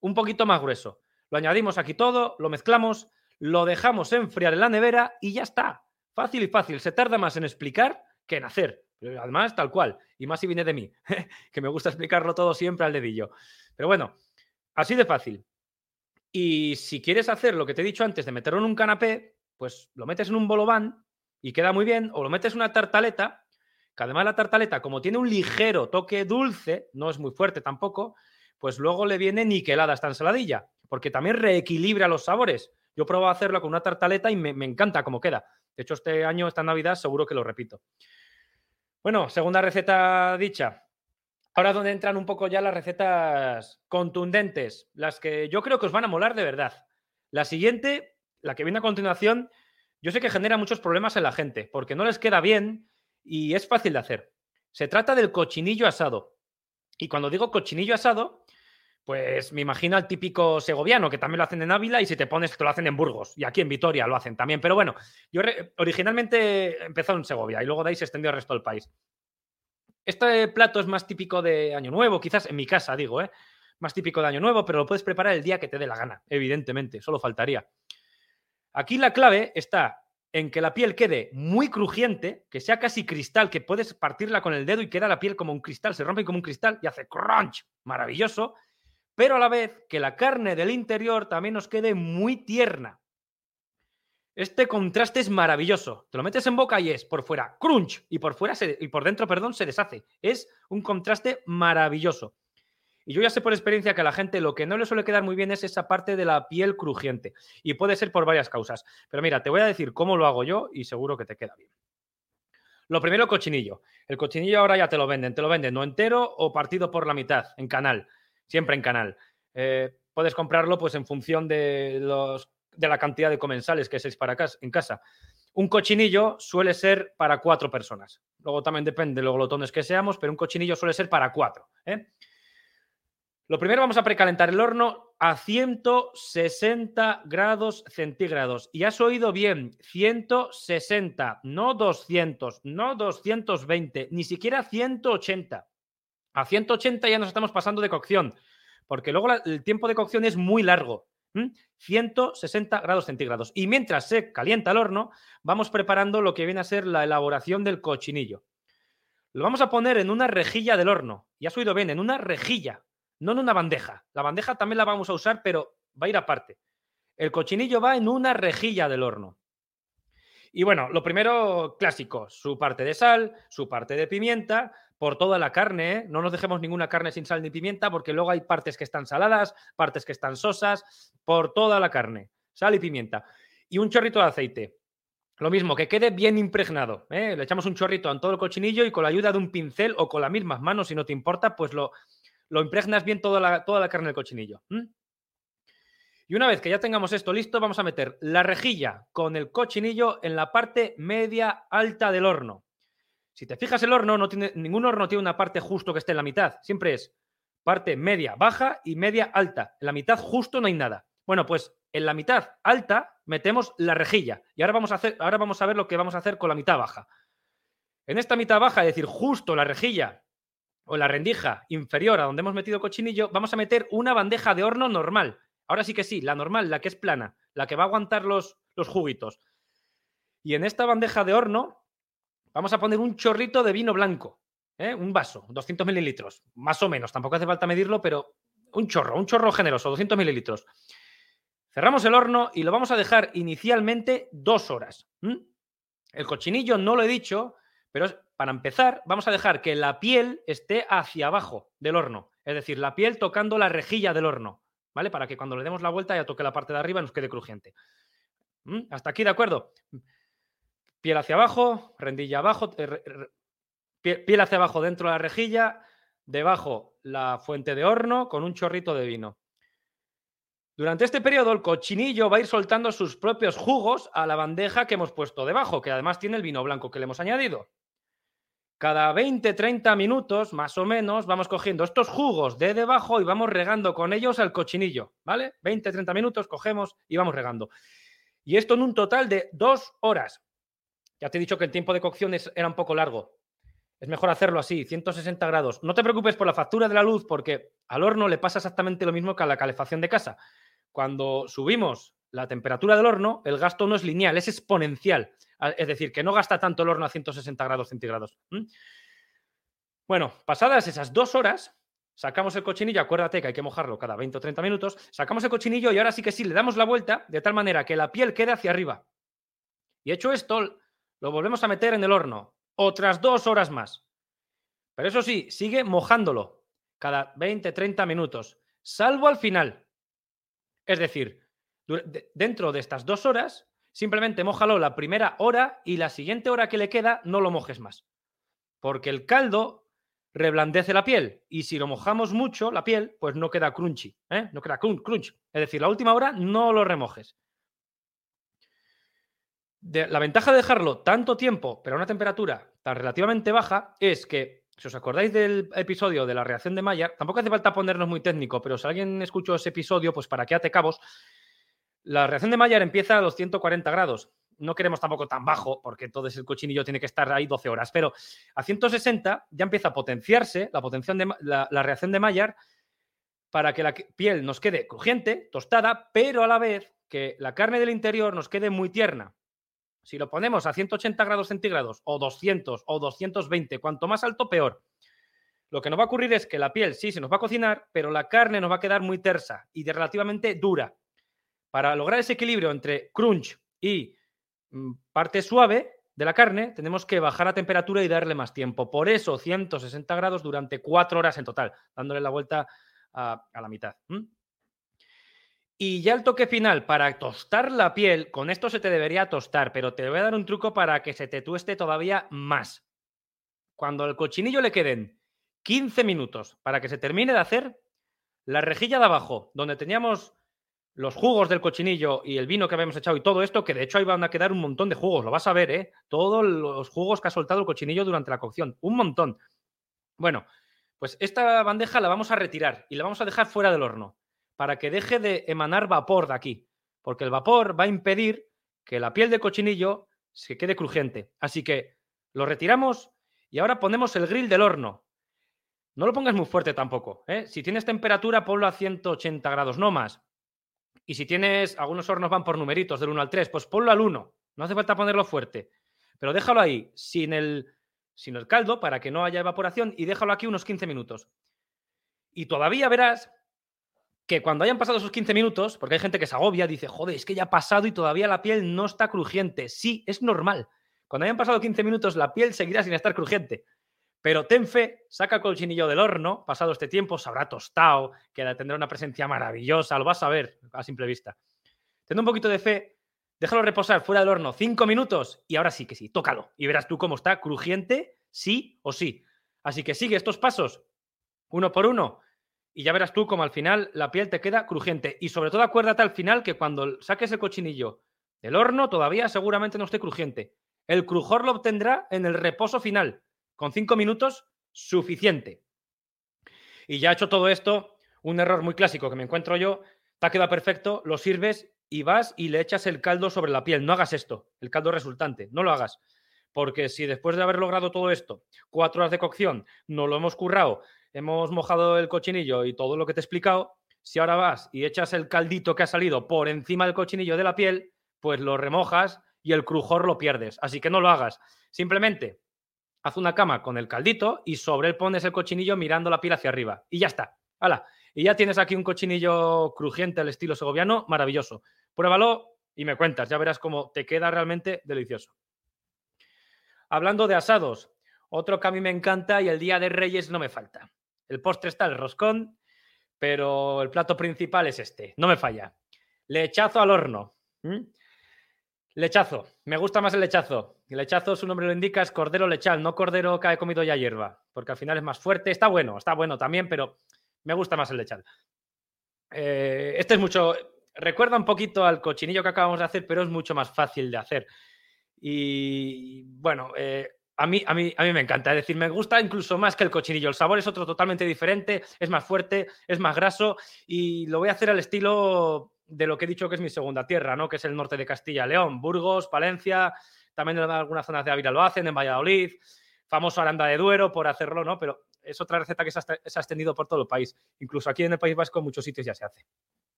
un poquito más grueso. Lo añadimos aquí todo, lo mezclamos, lo dejamos enfriar en la nevera y ya está. Fácil y fácil. Se tarda más en explicar que en hacer. Además, tal cual. Y más si viene de mí, que me gusta explicarlo todo siempre al dedillo. Pero bueno, así de fácil. Y si quieres hacer lo que te he dicho antes de meterlo en un canapé, pues lo metes en un bolobán y queda muy bien, o lo metes en una tartaleta, que además la tartaleta, como tiene un ligero toque dulce, no es muy fuerte tampoco, pues luego le viene niquelada esta ensaladilla, porque también reequilibra los sabores. Yo probado a hacerlo con una tartaleta y me, me encanta cómo queda. De hecho, este año, esta Navidad, seguro que lo repito. Bueno, segunda receta dicha. Ahora donde entran un poco ya las recetas contundentes, las que yo creo que os van a molar de verdad. La siguiente, la que viene a continuación, yo sé que genera muchos problemas en la gente, porque no les queda bien y es fácil de hacer. Se trata del cochinillo asado. Y cuando digo cochinillo asado, pues me imagino al típico segoviano, que también lo hacen en Ávila y si te pones, te lo hacen en Burgos. Y aquí en Vitoria lo hacen también. Pero bueno, yo originalmente empezó en Segovia y luego de ahí se extendió al resto del país. Este plato es más típico de Año Nuevo, quizás en mi casa, digo, ¿eh? Más típico de Año Nuevo, pero lo puedes preparar el día que te dé la gana, evidentemente, solo faltaría. Aquí la clave está en que la piel quede muy crujiente, que sea casi cristal, que puedes partirla con el dedo y queda la piel como un cristal, se rompe como un cristal y hace crunch, maravilloso, pero a la vez que la carne del interior también nos quede muy tierna, este contraste es maravilloso. Te lo metes en boca y es por fuera crunch y por fuera y por dentro, perdón, se deshace. Es un contraste maravilloso. Y yo ya sé por experiencia que a la gente lo que no le suele quedar muy bien es esa parte de la piel crujiente. Y puede ser por varias causas. Pero mira, te voy a decir cómo lo hago yo y seguro que te queda bien. Lo primero, cochinillo. El cochinillo ahora ya te lo venden. Te lo venden no entero o partido por la mitad, en canal. Siempre en canal. Eh, puedes comprarlo pues en función de los de la cantidad de comensales que seis para casa, en casa. Un cochinillo suele ser para cuatro personas. Luego también depende de los glotones que seamos, pero un cochinillo suele ser para cuatro. ¿eh? Lo primero vamos a precalentar el horno a 160 grados centígrados. Y has oído bien, 160, no 200, no 220, ni siquiera 180. A 180 ya nos estamos pasando de cocción, porque luego el tiempo de cocción es muy largo. 160 grados centígrados. Y mientras se calienta el horno, vamos preparando lo que viene a ser la elaboración del cochinillo. Lo vamos a poner en una rejilla del horno. Y has oído bien, en una rejilla no en una bandeja. La bandeja también la vamos a usar, pero va a ir aparte. El cochinillo va en una rejilla del horno. Y bueno, lo primero clásico, su parte de sal, su parte de pimienta, por toda la carne, ¿eh? no nos dejemos ninguna carne sin sal ni pimienta, porque luego hay partes que están saladas, partes que están sosas, por toda la carne, sal y pimienta. Y un chorrito de aceite. Lo mismo, que quede bien impregnado. ¿eh? Le echamos un chorrito en todo el cochinillo y con la ayuda de un pincel o con las mismas manos, si no te importa, pues lo, lo impregnas bien toda la, toda la carne del cochinillo. Y una vez que ya tengamos esto listo, vamos a meter la rejilla con el cochinillo en la parte media alta del horno. Si te fijas, el horno no tiene, ningún horno tiene una parte justo que esté en la mitad. Siempre es parte media baja y media alta. En la mitad justo no hay nada. Bueno, pues en la mitad alta metemos la rejilla. Y ahora vamos a, hacer, ahora vamos a ver lo que vamos a hacer con la mitad baja. En esta mitad baja, es decir, justo la rejilla o la rendija inferior a donde hemos metido cochinillo, vamos a meter una bandeja de horno normal. Ahora sí que sí, la normal, la que es plana, la que va a aguantar los, los juguitos. Y en esta bandeja de horno vamos a poner un chorrito de vino blanco, ¿eh? un vaso, 200 mililitros, más o menos, tampoco hace falta medirlo, pero un chorro, un chorro generoso, 200 mililitros. Cerramos el horno y lo vamos a dejar inicialmente dos horas. El cochinillo, no lo he dicho, pero para empezar, vamos a dejar que la piel esté hacia abajo del horno, es decir, la piel tocando la rejilla del horno, ¿vale? Para que cuando le demos la vuelta ya toque la parte de arriba y nos quede crujiente. ¿Mm? ¿Hasta aquí de acuerdo? Piel hacia abajo, rendilla abajo, eh, piel hacia abajo dentro de la rejilla, debajo la fuente de horno con un chorrito de vino. Durante este periodo, el cochinillo va a ir soltando sus propios jugos a la bandeja que hemos puesto debajo, que además tiene el vino blanco que le hemos añadido. Cada 20-30 minutos, más o menos, vamos cogiendo estos jugos de debajo y vamos regando con ellos al cochinillo, ¿vale? 20-30 minutos, cogemos y vamos regando. Y esto en un total de dos horas. Ya te he dicho que el tiempo de cocción era un poco largo. Es mejor hacerlo así, 160 grados. No te preocupes por la factura de la luz porque al horno le pasa exactamente lo mismo que a la calefacción de casa. Cuando subimos la temperatura del horno, el gasto no es lineal, es exponencial. Es decir, que no gasta tanto el horno a 160 grados centígrados. Bueno, pasadas esas dos horas, sacamos el cochinillo, acuérdate que hay que mojarlo cada 20 o 30 minutos, sacamos el cochinillo y ahora sí que sí, le damos la vuelta de tal manera que la piel quede hacia arriba. Y hecho esto, lo volvemos a meter en el horno, otras dos horas más. Pero eso sí, sigue mojándolo cada 20, 30 minutos, salvo al final. Es decir, dentro de estas dos horas, Simplemente mójalo la primera hora y la siguiente hora que le queda no lo mojes más. Porque el caldo reblandece la piel y si lo mojamos mucho, la piel, pues no queda crunchy, ¿eh? no queda crunch. Es decir, la última hora no lo remojes. la ventaja de dejarlo tanto tiempo, pero a una temperatura tan relativamente baja, es que, si os acordáis del episodio de la reacción de Maillard, tampoco hace falta ponernos muy técnico, pero si alguien escuchó ese episodio, pues para que ate cabos, la reacción de Maillard empieza a los 140 grados. No queremos tampoco tan bajo, porque entonces el cochinillo tiene que estar ahí 12 horas. Pero a 160 ya empieza a potenciarse la, de, la, reacción de Maillard para que la piel nos quede crujiente, tostada, pero a la vez que la carne del interior nos quede muy tierna. Si lo ponemos a 180 grados centígrados o 200 o 220, cuanto más alto, peor. Lo que nos va a ocurrir es que la piel sí se nos va a cocinar, pero la carne nos va a quedar muy tersa y de relativamente dura. Para lograr ese equilibrio entre crunch y mm, parte suave de la carne, tenemos que bajar la temperatura y darle más tiempo. Por eso, 160 grados durante cuatro horas en total, dándole la vuelta a, la mitad. Y ya el toque final, para tostar la piel, con esto se te debería tostar, pero te voy a dar un truco para que se te tueste todavía más. Cuando al cochinillo le queden 15 minutos para que se termine de hacer, la rejilla de abajo, donde teníamos los jugos del cochinillo y el vino que habíamos echado y todo esto, que de hecho ahí van a quedar un montón de jugos, lo vas a ver, ¿eh? Todos los jugos que ha soltado el cochinillo durante la cocción, un montón. Bueno, pues esta bandeja la vamos a retirar y la vamos a dejar fuera del horno. para que deje de emanar vapor de aquí, porque el vapor va a impedir que la piel de cochinillo se quede crujiente. Así que lo retiramos y ahora ponemos el grill del horno. No lo pongas muy fuerte tampoco. ¿eh? Si tienes temperatura, ponlo a 180 grados, no más. Y si tienes, algunos hornos van por numeritos del 1 al 3, pues ponlo al 1. No hace falta ponerlo fuerte. Pero déjalo ahí, sin el, sin el caldo, para que no haya evaporación, y déjalo aquí unos 15 minutos. Y todavía verás que cuando hayan pasado esos 15 minutos, porque hay gente que se agobia, dice, joder, es que ya ha pasado y todavía la piel no está crujiente. Sí, es normal. Cuando hayan pasado 15 minutos, la piel seguirá sin estar crujiente. Pero ten fe, saca el cochinillo del horno, pasado este tiempo, se habrá tostado, que tendrá una presencia maravillosa, lo vas a ver a simple vista. Ten un poquito de fe, déjalo reposar fuera del horno 5 minutos y ahora sí que sí, tócalo y verás tú cómo está crujiente, sí o sí. Así que sigue estos pasos uno por uno y ya verás tú cómo al final la piel te queda crujiente. Y sobre todo acuérdate al final que cuando saques el cochinillo del horno todavía seguramente no esté crujiente. El crujor lo obtendrá en el reposo final con cinco minutos, suficiente. Y ya hecho todo esto, un error muy clásico que me encuentro yo, te ha quedado perfecto, lo sirves y vas y le echas el caldo sobre la piel. No hagas esto, el caldo resultante, no lo hagas. Porque si después de haber logrado todo esto, cuatro horas de cocción, no lo hemos currado, hemos mojado el cochinillo y todo lo que te he explicado, si ahora vas y echas el caldito que ha salido por encima del cochinillo de la piel, pues lo remojas y el crujor lo pierdes. Así que no lo hagas. Simplemente haz una cama con el caldito y sobre él pones el cochinillo mirando la piel hacia arriba. Y ya está. ¡Hala! Y ya tienes aquí un cochinillo crujiente al estilo segoviano, maravilloso. Pruébalo y me cuentas, ya verás cómo te queda realmente delicioso. Hablando de asados, otro que a mí me encanta y el día de Reyes no me falta. El postre está el roscón, pero el plato principal es este, no me falla. Lechazo al horno. Lechazo, me gusta más el lechazo. El lechazo, su nombre lo indica, es cordero lechal, no cordero que ha comido ya hierba, porque al final es más fuerte. Está bueno, está bueno también, pero me gusta más el lechal. Eh, este es mucho, recuerda un poquito al cochinillo que acabamos de hacer, pero es mucho más fácil de hacer. Y bueno, eh, a, mí, a, mí, a mí me encanta, es decir, me gusta incluso más que el cochinillo. El sabor es otro totalmente diferente, es más fuerte, es más graso y lo voy a hacer al estilo de lo que he dicho que es mi segunda tierra, ¿no? Que es el norte de Castilla, León, Burgos, Palencia, también en algunas zonas de Ávila lo hacen, en Valladolid, famoso Aranda de Duero por hacerlo, ¿no? Pero es otra receta que se ha, extendido por todo el país. Incluso aquí en el País Vasco en muchos sitios ya se hace.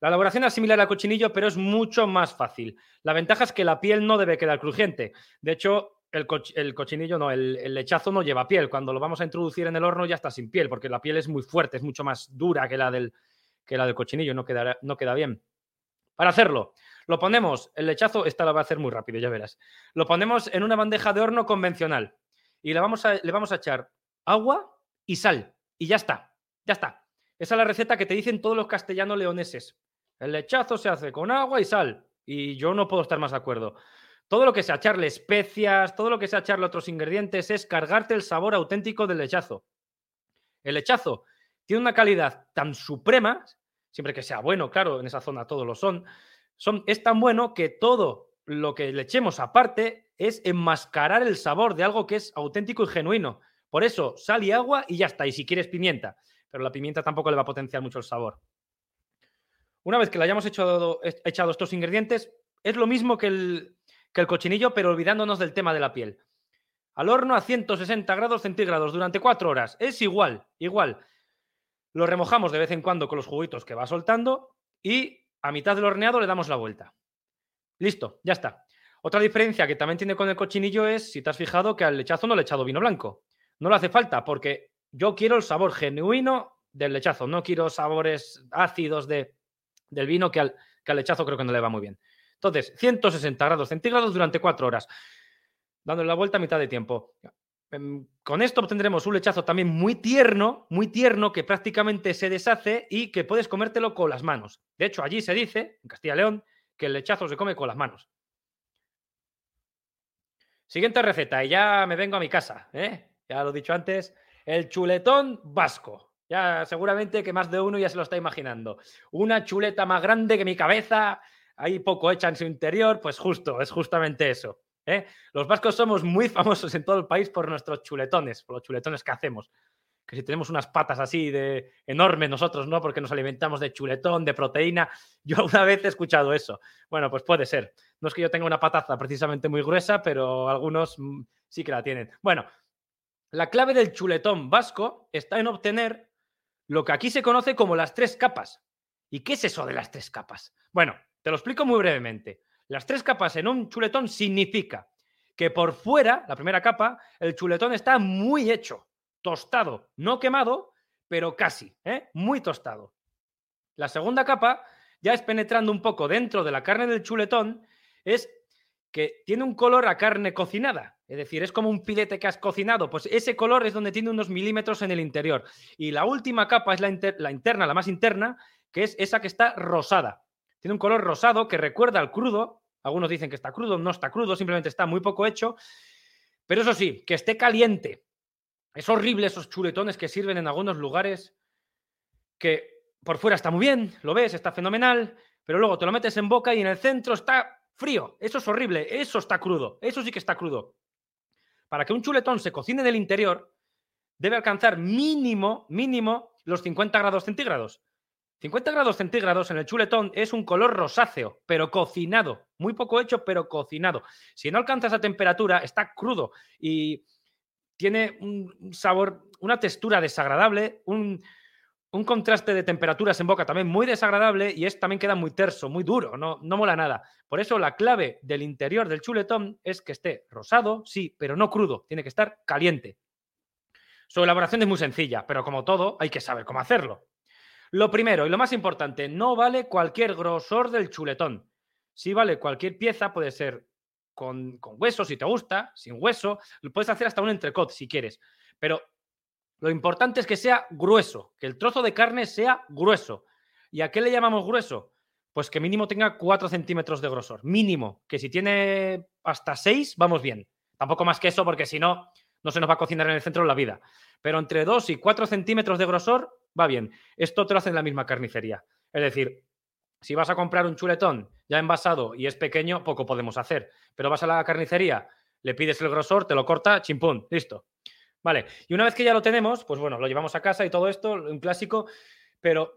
La elaboración es similar al cochinillo, pero es mucho más fácil. La ventaja es que la piel no debe quedar crujiente. De hecho, el, cochinillo no, el, lechazo no lleva piel. Cuando lo vamos a introducir en el horno ya está sin piel, porque la piel es muy fuerte, es mucho más dura que la del, que la del cochinillo, no, no queda bien. Para hacerlo, lo ponemos, el lechazo, esta la va a hacer muy rápido, ya verás. Lo ponemos en una bandeja de horno convencional y le vamos a, le vamos a echar agua y sal. Y ya está, ya está. Esa es la receta que te dicen todos los castellanos leoneses. El lechazo se hace con agua y sal. Y yo no puedo estar más de acuerdo. Todo lo que sea echarle especias, todo lo que sea echarle otros ingredientes es cargarte el sabor auténtico del lechazo. El lechazo tiene una calidad tan suprema, siempre que sea bueno, claro, en esa zona todos lo son, son es tan bueno que todo lo que le echemos aparte es enmascarar el sabor de algo que es auténtico y genuino. Por eso, sal y agua y ya está. Y si quieres pimienta, pero la pimienta tampoco le va a potenciar mucho el sabor. Una vez que le hayamos echado, echado estos ingredientes, es lo mismo que el, que el cochinillo, pero olvidándonos del tema de la piel. Al horno a 160 grados centígrados durante cuatro horas. Es igual, igual. Lo remojamos de vez en cuando con los juguitos que va soltando y a mitad del horneado le damos la vuelta. Listo, ya está. Otra diferencia que también tiene con el cochinillo es, si te has fijado, que al lechazo no le he echado vino blanco. No le hace falta porque yo quiero el sabor genuino del lechazo, no quiero sabores ácidos de, del vino que al, que al lechazo creo que no le va muy bien. Entonces, 160 grados centígrados durante cuatro horas, dándole la vuelta a mitad de tiempo. Em, con esto obtendremos un lechazo también muy tierno, muy tierno, que prácticamente se deshace y que puedes comértelo con las manos. De hecho, allí se dice, en Castilla y León, que el lechazo se come con las manos. Siguiente receta, y ya me vengo a mi casa, ¿eh? ya lo he dicho antes, el chuletón vasco. Ya seguramente que más de uno ya se lo está imaginando. Una chuleta más grande que mi cabeza, hay poco hecha en su interior, pues justo, es justamente eso. ¿Eh? Los vascos somos muy famosos en todo el país por nuestros chuletones, por los chuletones que hacemos. que si tenemos unas patas así de enormes nosotros, ¿no? Porque nos alimentamos de chuletón, de proteína. Yo una vez he escuchado eso. Bueno, pues puede ser. No es que yo tenga una pataza precisamente muy gruesa, pero algunos mm, sí que la tienen. Bueno, la clave del chuletón vasco está en obtener lo que aquí se conoce como las tres capas. ¿Y qué es eso de las tres capas? Bueno, te lo explico muy brevemente. Las tres capas en un chuletón significa que por fuera, la primera capa, el chuletón está muy hecho, tostado, no quemado, pero casi, ¿eh? muy tostado. La segunda capa, ya es penetrando un poco dentro de la carne del chuletón, es que tiene un color a carne cocinada. Es decir, es como un filete que has cocinado. Pues ese color es donde tiene unos milímetros en el interior. Y la última capa es la, la interna, la más interna, que es esa que está rosada. Tiene un color rosado que recuerda al crudo. Algunos dicen que está crudo, no está crudo, simplemente está muy poco hecho. Pero eso sí, que esté caliente. Es horrible esos chuletones que sirven en algunos lugares que por fuera está muy bien, lo ves, está fenomenal, pero luego te lo metes en boca y en el centro está frío. Eso es horrible, eso está crudo, eso sí que está crudo. Para que un chuletón se cocine en el interior, debe alcanzar mínimo, mínimo los 50 grados centígrados. 50 grados centígrados en el chuletón es un color rosáceo, pero cocinado. Muy poco hecho, pero cocinado. Si no alcanza esa temperatura, está crudo y tiene un sabor, una textura desagradable, un, contraste de temperaturas en boca también muy desagradable y es, también queda muy terso, muy duro, no, no mola nada. Por eso la clave del interior del chuletón es que esté rosado, sí, pero no crudo, tiene que estar caliente. Su elaboración es muy sencilla, pero como todo, hay que saber cómo hacerlo. Lo primero y lo más importante, no vale cualquier grosor del chuletón. Si vale cualquier pieza, puede ser con, hueso si te gusta, sin hueso, lo puedes hacer hasta un entrecot si quieres. Pero lo importante es que sea grueso, que el trozo de carne sea grueso. ¿Y a qué le llamamos grueso? Pues que mínimo tenga 4 centímetros de grosor. Mínimo, que si tiene hasta 6, vamos bien. Tampoco más que eso, porque si no, no se nos va a cocinar en el centro de la vida. Pero entre 2 y 4 centímetros de grosor va bien. Esto te lo hacen en la misma carnicería. Es decir, si vas a comprar un chuletón ya envasado y es pequeño, poco podemos hacer. Pero vas a la carnicería, le pides el grosor, te lo corta, chimpún, listo. Vale, y una vez que ya lo tenemos, pues bueno, lo llevamos a casa y todo esto, un clásico, pero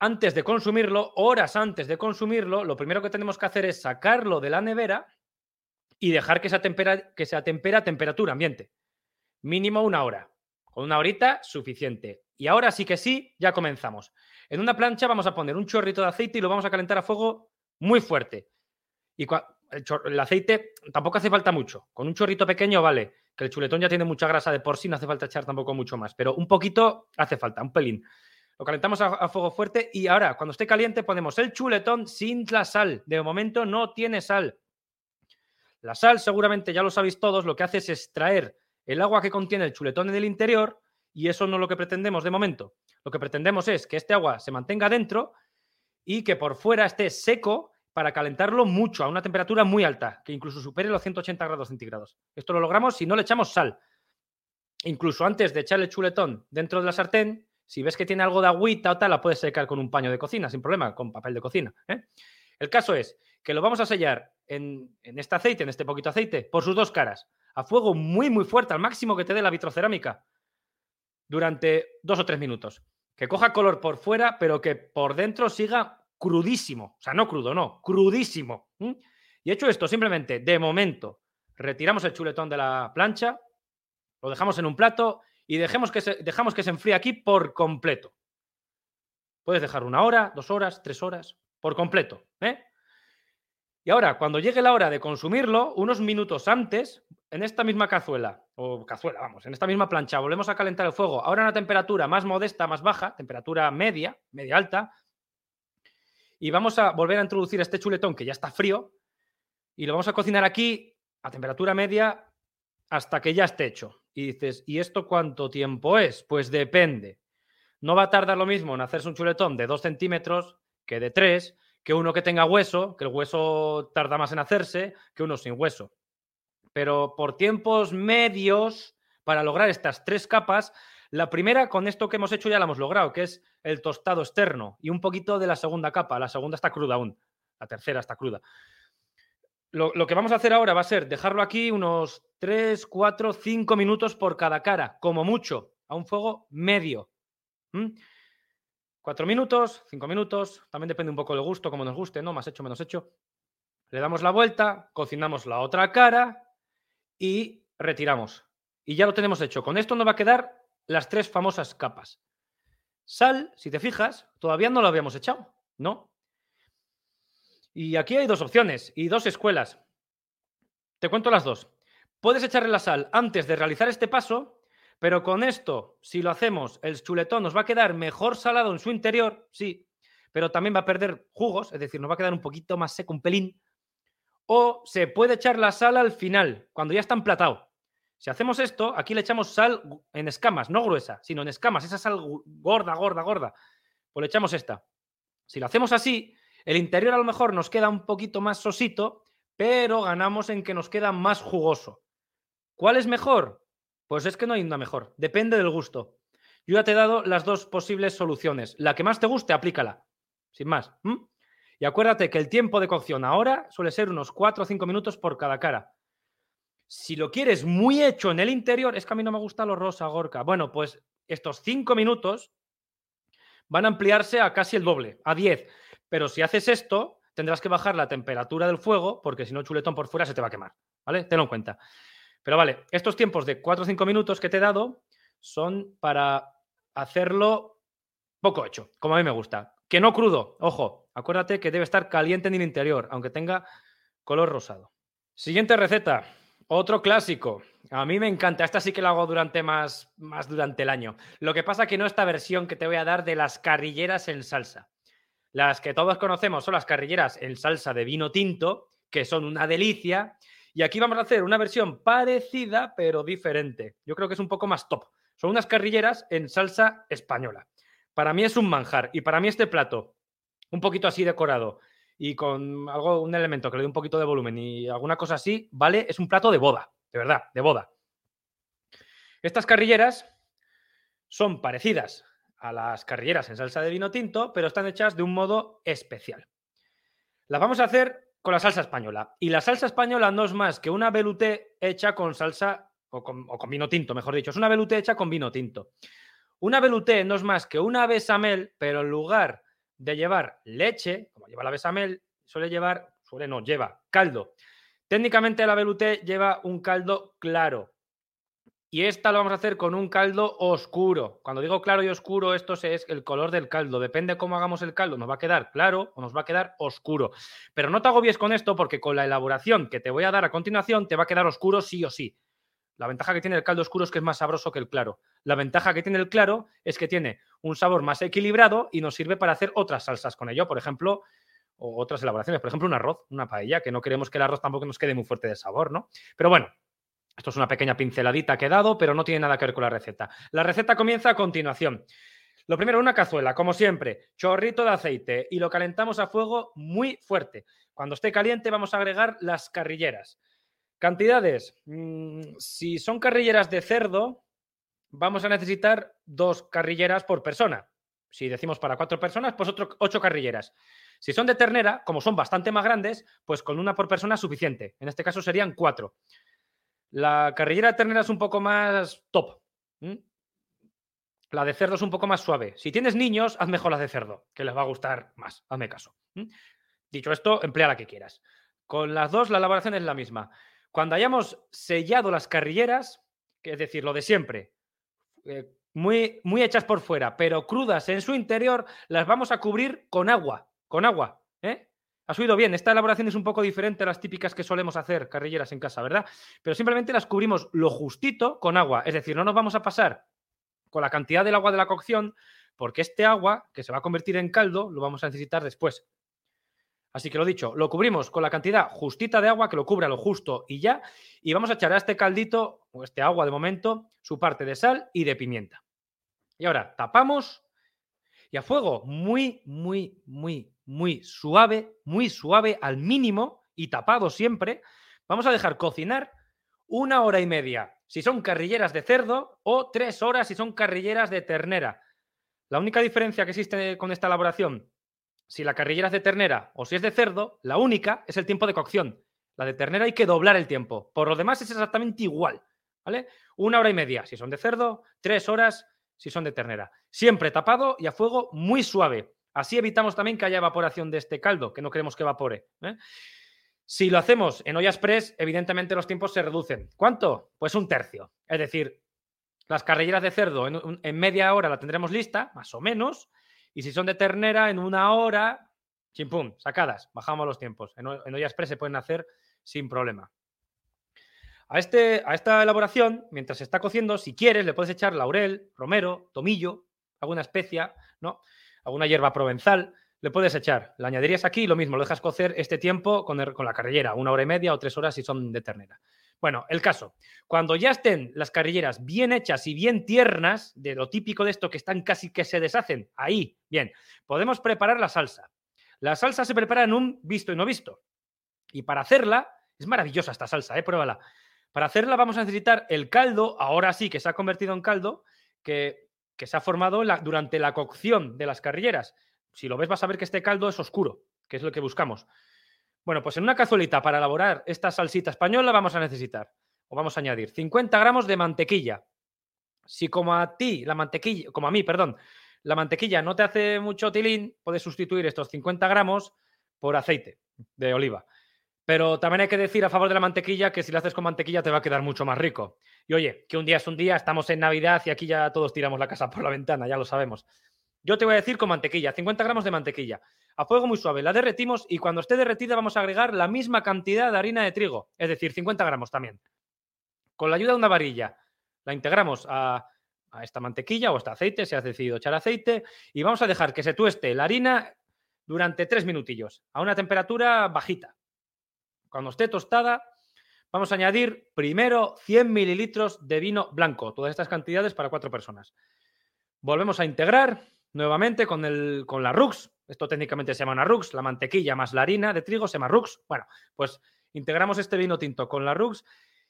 antes de consumirlo, horas antes de consumirlo, lo primero que tenemos que hacer es sacarlo de la nevera y dejar que se atempera, que se atempera a temperatura ambiente. Mínimo una hora. Con una horita, suficiente. Y ahora sí que sí, ya comenzamos. En una plancha vamos a poner un chorrito de aceite y lo vamos a calentar a fuego muy fuerte. Y el, aceite tampoco hace falta mucho. Con un chorrito pequeño vale, que el chuletón ya tiene mucha grasa de por sí, no hace falta echar tampoco mucho más. Pero un poquito hace falta, un pelín. Lo calentamos a, fuego fuerte y ahora, cuando esté caliente, ponemos el chuletón sin la sal. De momento no tiene sal. La sal, seguramente ya lo sabéis todos, lo que hace es extraer el agua que contiene el chuletón en el interior y eso no es lo que pretendemos de momento. Lo que pretendemos es que este agua se mantenga dentro y que por fuera esté seco para calentarlo mucho, a una temperatura muy alta, que incluso supere los 180 grados centígrados. Esto lo logramos si no le echamos sal. Incluso antes de echarle el chuletón dentro de la sartén, si ves que tiene algo de agüita o tal, la puedes secar con un paño de cocina, sin problema, con papel de cocina. ¿eh? El caso es que lo vamos a sellar en, en, este aceite, en este poquito aceite, por sus dos caras, a fuego muy, muy fuerte, al máximo que te dé la vitrocerámica durante dos o tres minutos. Que coja color por fuera, pero que por dentro siga crudísimo. O sea, no crudo, no, crudísimo. Y hecho esto, simplemente, de momento, retiramos el chuletón de la plancha, lo dejamos en un plato y dejemos que se, dejamos que se enfríe aquí por completo. Puedes dejar una hora, dos horas, tres horas, por completo. ¿eh? Y ahora, cuando llegue la hora de consumirlo, unos minutos antes, en esta misma cazuela, o cazuela, vamos, en esta misma plancha, volvemos a calentar el fuego, ahora a una temperatura más modesta, más baja, temperatura media, media alta, y vamos a volver a introducir este chuletón que ya está frío, y lo vamos a cocinar aquí a temperatura media hasta que ya esté hecho. Y dices, ¿y esto cuánto tiempo es? Pues depende. No va a tardar lo mismo en hacerse un chuletón de 2 centímetros que de 3, que uno que tenga hueso, que el hueso tarda más en hacerse que uno sin hueso. Pero por tiempos medios, para lograr estas tres capas, la primera con esto que hemos hecho ya la hemos logrado, que es el tostado externo y un poquito de la segunda capa. La segunda está cruda aún, la tercera está cruda. Lo, que vamos a hacer ahora va a ser dejarlo aquí unos 3, 4, 5 minutos por cada cara, como mucho. a un fuego medio. Cuatro minutos, cinco minutos, también depende un poco del gusto, como nos guste, ¿no? Más hecho, menos hecho. Le damos la vuelta, cocinamos la otra cara y retiramos. Y ya lo tenemos hecho. Con esto nos va a quedar las tres famosas capas. Sal, si te fijas, todavía no lo habíamos echado, ¿no? Y aquí hay dos opciones y dos escuelas. Te cuento las dos. Puedes echarle la sal antes de realizar este paso, pero con esto, si lo hacemos, el chuletón nos va a quedar mejor salado en su interior, sí, pero también va a perder jugos, es decir, nos va a quedar un poquito más seco, un pelín. O se puede echar la sal al final, cuando ya está emplatado. Si hacemos esto, aquí le echamos sal en escamas, no gruesa, sino en escamas, esa sal gorda, gorda, gorda. Pues le echamos esta. Si lo hacemos así, el interior a lo mejor nos queda un poquito más sosito, pero ganamos en que nos queda más jugoso. ¿Cuál es mejor? Pues es que no hay una mejor, depende del gusto. Yo ya te he dado las dos posibles soluciones. La que más te guste, aplícala. Sin más. Y acuérdate que el tiempo de cocción ahora suele ser unos 4 o 5 minutos por cada cara. Si lo quieres muy hecho en el interior, es que a mí no me gusta lo rosa, Gorka. Bueno, pues estos 5 minutos van a ampliarse a casi el doble, a 10. Pero si haces esto, tendrás que bajar la temperatura del fuego porque si no, chuletón por fuera se te va a quemar. ¿Vale? Tenlo en cuenta. Pero vale, estos tiempos de 4 o 5 minutos que te he dado son para hacerlo poco hecho, como a mí me gusta. Que no crudo, ojo, acuérdate que debe estar caliente en el interior, aunque tenga color rosado. Siguiente receta, otro clásico. A mí me encanta, esta sí que la hago durante más, más durante el año. Lo que pasa que no esta versión que te voy a dar de las carrilleras en salsa. Las que todos conocemos son las carrilleras en salsa de vino tinto, que son una delicia. Y aquí vamos a hacer una versión parecida, pero diferente. Yo creo que es un poco más top. Son unas carrilleras en salsa española. Para mí es un manjar. Y para mí este plato, un poquito así decorado y con algo, un elemento que le dé un poquito de volumen y alguna cosa así, vale, es un plato de boda, de verdad, de boda. Estas carrilleras son parecidas a las carrilleras en salsa de vino tinto, pero están hechas de un modo especial. Las vamos a hacer con la salsa española. Y la salsa española no es más que una veluté hecha con salsa o con, vino tinto, mejor dicho. Es una veluté hecha con vino tinto. Una veluté no es más que una besamel, pero en lugar de llevar leche, como lleva la besamel, suele llevar, suele no, lleva caldo. Técnicamente la veluté lleva un caldo claro, y esta lo vamos a hacer con un caldo oscuro. Cuando digo claro y oscuro, esto es el color del caldo. Depende cómo hagamos el caldo, nos va a quedar claro o nos va a quedar oscuro. Pero no te agobies con esto porque con la elaboración que te voy a dar a continuación te va a quedar oscuro sí o sí. La ventaja que tiene el caldo oscuro es que es más sabroso que el claro. La ventaja que tiene el claro es que tiene un sabor más equilibrado y nos sirve para hacer otras salsas con ello. Por ejemplo, o otras elaboraciones. Por ejemplo, un arroz, una paella, que no queremos que el arroz tampoco nos quede muy fuerte de sabor, ¿no? Pero bueno, esto es una pequeña pinceladita que he dado, pero no tiene nada que ver con la receta. La receta comienza a continuación. Lo primero, una cazuela, como siempre, chorrito de aceite y lo calentamos a fuego muy fuerte. Cuando esté caliente vamos a agregar las carrilleras. Cantidades, mm, si son carrilleras de cerdo, vamos a necesitar dos carrilleras por persona. Si decimos para cuatro personas, pues otro, ocho carrilleras. Si son de ternera, como son bastante más grandes, pues con una por persona es suficiente. En este caso serían cuatro. La carrillera ternera es un poco más top. La de cerdo es un poco más suave. Si tienes niños, haz mejor la de cerdo, que les va a gustar más. Hazme caso. Dicho esto, emplea la que quieras. Con las dos, la elaboración es la misma. Cuando hayamos sellado las carrilleras, es decir, lo de siempre, eh, muy, muy hechas por fuera, pero crudas en su interior, las vamos a cubrir con agua. Con agua. Has oído bien, esta elaboración es un poco diferente a las típicas que solemos hacer carrilleras en casa, ¿verdad? Pero simplemente las cubrimos lo justito con agua, es decir, no nos vamos a pasar con la cantidad del agua de la cocción, porque este agua, que se va a convertir en caldo, lo vamos a necesitar después. Así que lo dicho, lo cubrimos con la cantidad justita de agua que lo cubra lo justo y ya, y vamos a echar a este caldito, o este agua de momento, su parte de sal y de pimienta. Y ahora tapamos y a fuego muy, muy, muy, muy suave, muy suave al mínimo y tapado siempre. Vamos a dejar cocinar una hora y media si son carrilleras de cerdo o tres horas si son carrilleras de ternera. La única diferencia que existe con esta elaboración, si la carrillera es de ternera o si es de cerdo, la única es el tiempo de cocción. La de ternera hay que doblar el tiempo. Por lo demás es exactamente igual. ¿vale? Una hora y media si son de cerdo, tres horas si son de ternera. Siempre tapado y a fuego muy suave. Así evitamos también que haya evaporación de este caldo, que no queremos que evapore. ¿eh? Si lo hacemos en olla express, evidentemente los tiempos se reducen. ¿Cuánto? Pues un tercio. Es decir, las carrilleras de cerdo en, media hora la tendremos lista, más o menos, y si son de ternera, en una hora, chimpum, sacadas, bajamos los tiempos. En, en olla express se pueden hacer sin problema. A, este, a esta elaboración, mientras se está cociendo, si quieres, le puedes echar laurel, romero, tomillo, alguna especia, ¿no? Alguna hierba provenzal, le puedes echar. Le añadirías aquí lo mismo, lo dejas cocer este tiempo con, con la carrillera, una hora y media o tres horas si son de ternera. Bueno, el caso, cuando ya estén las carrilleras bien hechas y bien tiernas, de lo típico de esto que están casi que se deshacen, ahí, bien, podemos preparar la salsa. La salsa se prepara en un visto y no visto. Y para hacerla, es maravillosa esta salsa, ¿eh? pruébala. Para hacerla vamos a necesitar el caldo, ahora sí que se ha convertido en caldo, que, se ha formado durante la cocción de las carrilleras. Si lo ves vas a ver que este caldo es oscuro, que es lo que buscamos. Bueno, pues en una cazuelita para elaborar esta salsita española vamos a necesitar, o vamos a añadir, 50 gramos de mantequilla. Si como a ti, la mantequilla, como a mí, perdón, la mantequilla no te hace mucho tilín, puedes sustituir estos 50 gramos por aceite de oliva. Pero también hay que decir a favor de la mantequilla que si lo haces con mantequilla te va a quedar mucho más rico. Y oye, que un día es un día, estamos en Navidad y aquí ya todos tiramos la casa por la ventana, ya lo sabemos. Yo te voy a decir con mantequilla, 50 gramos de mantequilla. A fuego muy suave, la derretimos y cuando esté derretida vamos a agregar la misma cantidad de harina de trigo, es decir, 50 gramos también. Con la ayuda de una varilla, la integramos a, a esta mantequilla o a este aceite, si has decidido echar aceite, y vamos a dejar que se tueste la harina durante tres minutillos, a una temperatura bajita cuando esté tostada, vamos a añadir primero 100 mililitros de vino blanco, todas estas cantidades para cuatro personas. Volvemos a integrar nuevamente con, el, con la Rux. Esto técnicamente se llama una Rux, la mantequilla más la harina de trigo se llama Rux. Bueno, pues integramos este vino tinto con la Rux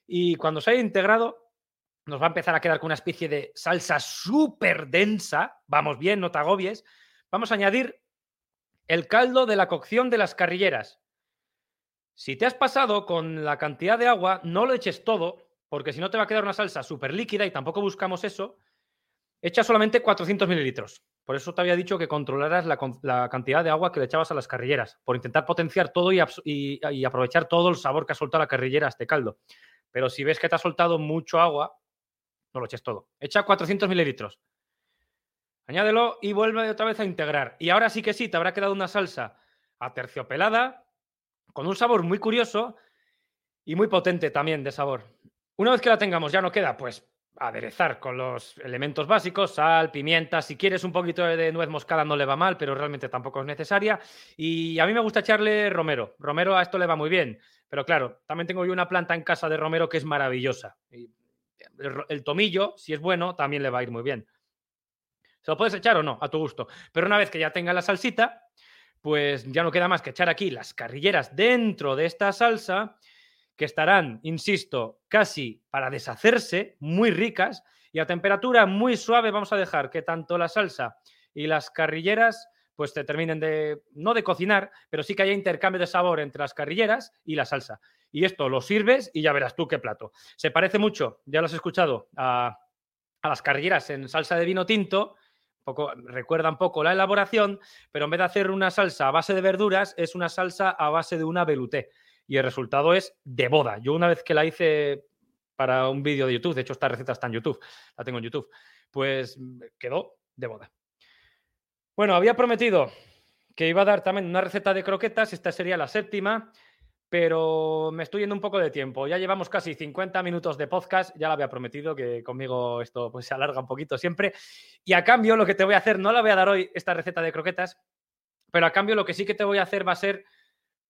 y cuando se haya integrado nos va a empezar a quedar con una especie de salsa súper densa. Vamos bien, no te agobies. Vamos a añadir el caldo de la cocción de las carrilleras. Si te has pasado con la cantidad de agua, no lo eches todo, porque si no te va a quedar una salsa súper líquida y tampoco buscamos eso. Echa solamente 400 mililitros. Por eso te había dicho que controlaras la, cantidad de agua que le echabas a las carrilleras, por intentar potenciar todo y, aprovechar todo el sabor que ha soltado la carrillera a este caldo. Pero si ves que te ha soltado mucho agua, no lo eches todo. Echa 400 mililitros. Añádelo y vuelve otra vez a integrar. Y ahora sí que sí, te habrá quedado una salsa aterciopelada, con un sabor muy curioso y muy potente también de sabor. Una vez que la tengamos, ya no queda, pues aderezar con los elementos básicos, sal, pimienta, si quieres un poquito de nuez moscada no le va mal, pero realmente tampoco es necesaria. Y a mí me gusta echarle romero. Romero a esto le va muy bien, pero claro, también tengo yo una planta en casa de romero que es maravillosa. el, tomillo, si es bueno, también le va a ir muy bien. ¿Se lo puedes echar o no? A tu gusto. Pero una vez que ya tenga la salsita, pues ya no queda más que echar aquí las carrilleras dentro de esta salsa, que estarán, insisto, casi para deshacerse, muy ricas, y a temperatura muy suave vamos a dejar que tanto la salsa y las carrilleras pues te terminen de, no de cocinar, pero sí que haya intercambio de sabor entre las carrilleras y la salsa. Y esto lo sirves y ya verás tú qué plato. Se parece mucho, ya lo has escuchado, a, a las carrilleras en salsa de vino tinto, recuerda un poco la elaboración, pero en vez de hacer una salsa a base de verduras, es una salsa a base de una velouté. Y el resultado es de boda. Yo una vez que la hice para un vídeo de YouTube, de hecho esta receta está en YouTube, la tengo en YouTube, pues quedó de boda. Bueno, había prometido que iba a dar también una receta de croquetas, esta sería la séptima pero me estoy yendo un poco de tiempo. Ya llevamos casi 50 minutos de podcast, ya lo había prometido que conmigo esto pues, se alarga un poquito siempre. Y a cambio lo que te voy a hacer, no la voy a dar hoy esta receta de croquetas, pero a cambio lo que sí que te voy a hacer va a ser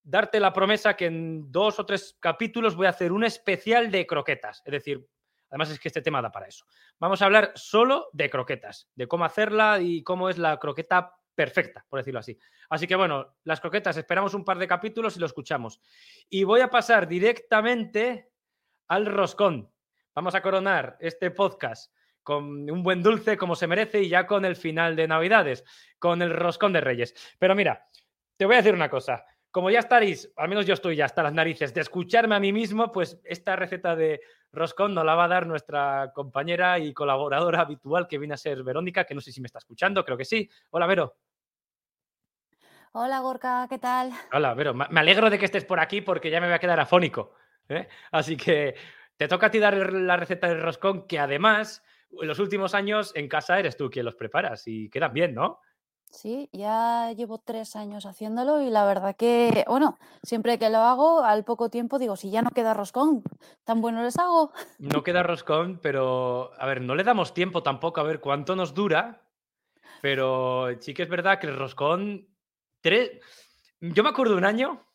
darte la promesa que en dos o tres capítulos voy a hacer un especial de croquetas. Es decir, además es que este tema da para eso. Vamos a hablar solo de croquetas, de cómo hacerla y cómo es la croqueta perfecta, por decirlo así. Así que bueno, las croquetas, esperamos un par de capítulos y lo escuchamos. Y voy a pasar directamente al roscón. Vamos a coronar este podcast con un buen dulce como se merece y ya con el final de Navidades, con el roscón de Reyes. Pero mira, te voy a decir una cosa. como ya estaréis, al menos yo estoy ya hasta las narices, de escucharme a mí mismo, pues esta receta de roscón nos la va a dar nuestra compañera y colaboradora habitual que viene a ser Verónica, que no sé si me está escuchando, creo que sí. Hola, Vero. Hola Gorka, ¿qué tal? Hola, Vero. Me alegro de que estés por aquí porque ya me voy a quedar afónico. ¿eh? Así que te toca a ti dar la receta del roscón, que además en los últimos años en casa eres tú quien los preparas y quedan bien, ¿no? Sí, ya llevo tres años haciéndolo y la verdad que, bueno, siempre que lo hago, al poco tiempo digo, si ya no queda roscón, tan bueno les hago. No queda roscón, pero a ver, no le damos tiempo tampoco a ver cuánto nos dura, pero sí que es verdad que el roscón, tres, yo me acuerdo de un año,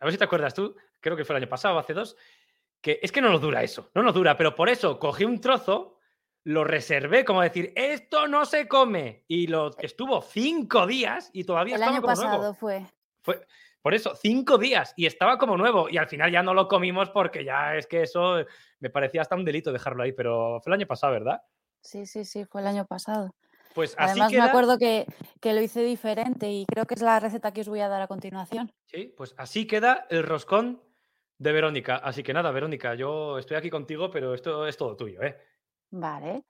a ver si te acuerdas tú, creo que fue el año pasado, hace dos, que es que no nos dura eso, no nos dura, pero por eso cogí un trozo lo reservé, como decir, esto no se come. Y lo estuvo cinco días y todavía El estaba año como pasado nuevo. fue. Fue, por eso, cinco días y estaba como nuevo. Y al final ya no lo comimos porque ya es que eso me parecía hasta un delito dejarlo ahí. Pero fue el año pasado, ¿verdad? Sí, sí, sí, fue el año pasado. Pues así Además me acuerdo que, que lo hice diferente y creo que es la receta que os voy a dar a continuación. Sí, pues así queda el roscón de Verónica. Así que nada, Verónica, yo estoy aquí contigo, pero esto es todo tuyo, ¿eh? Vale,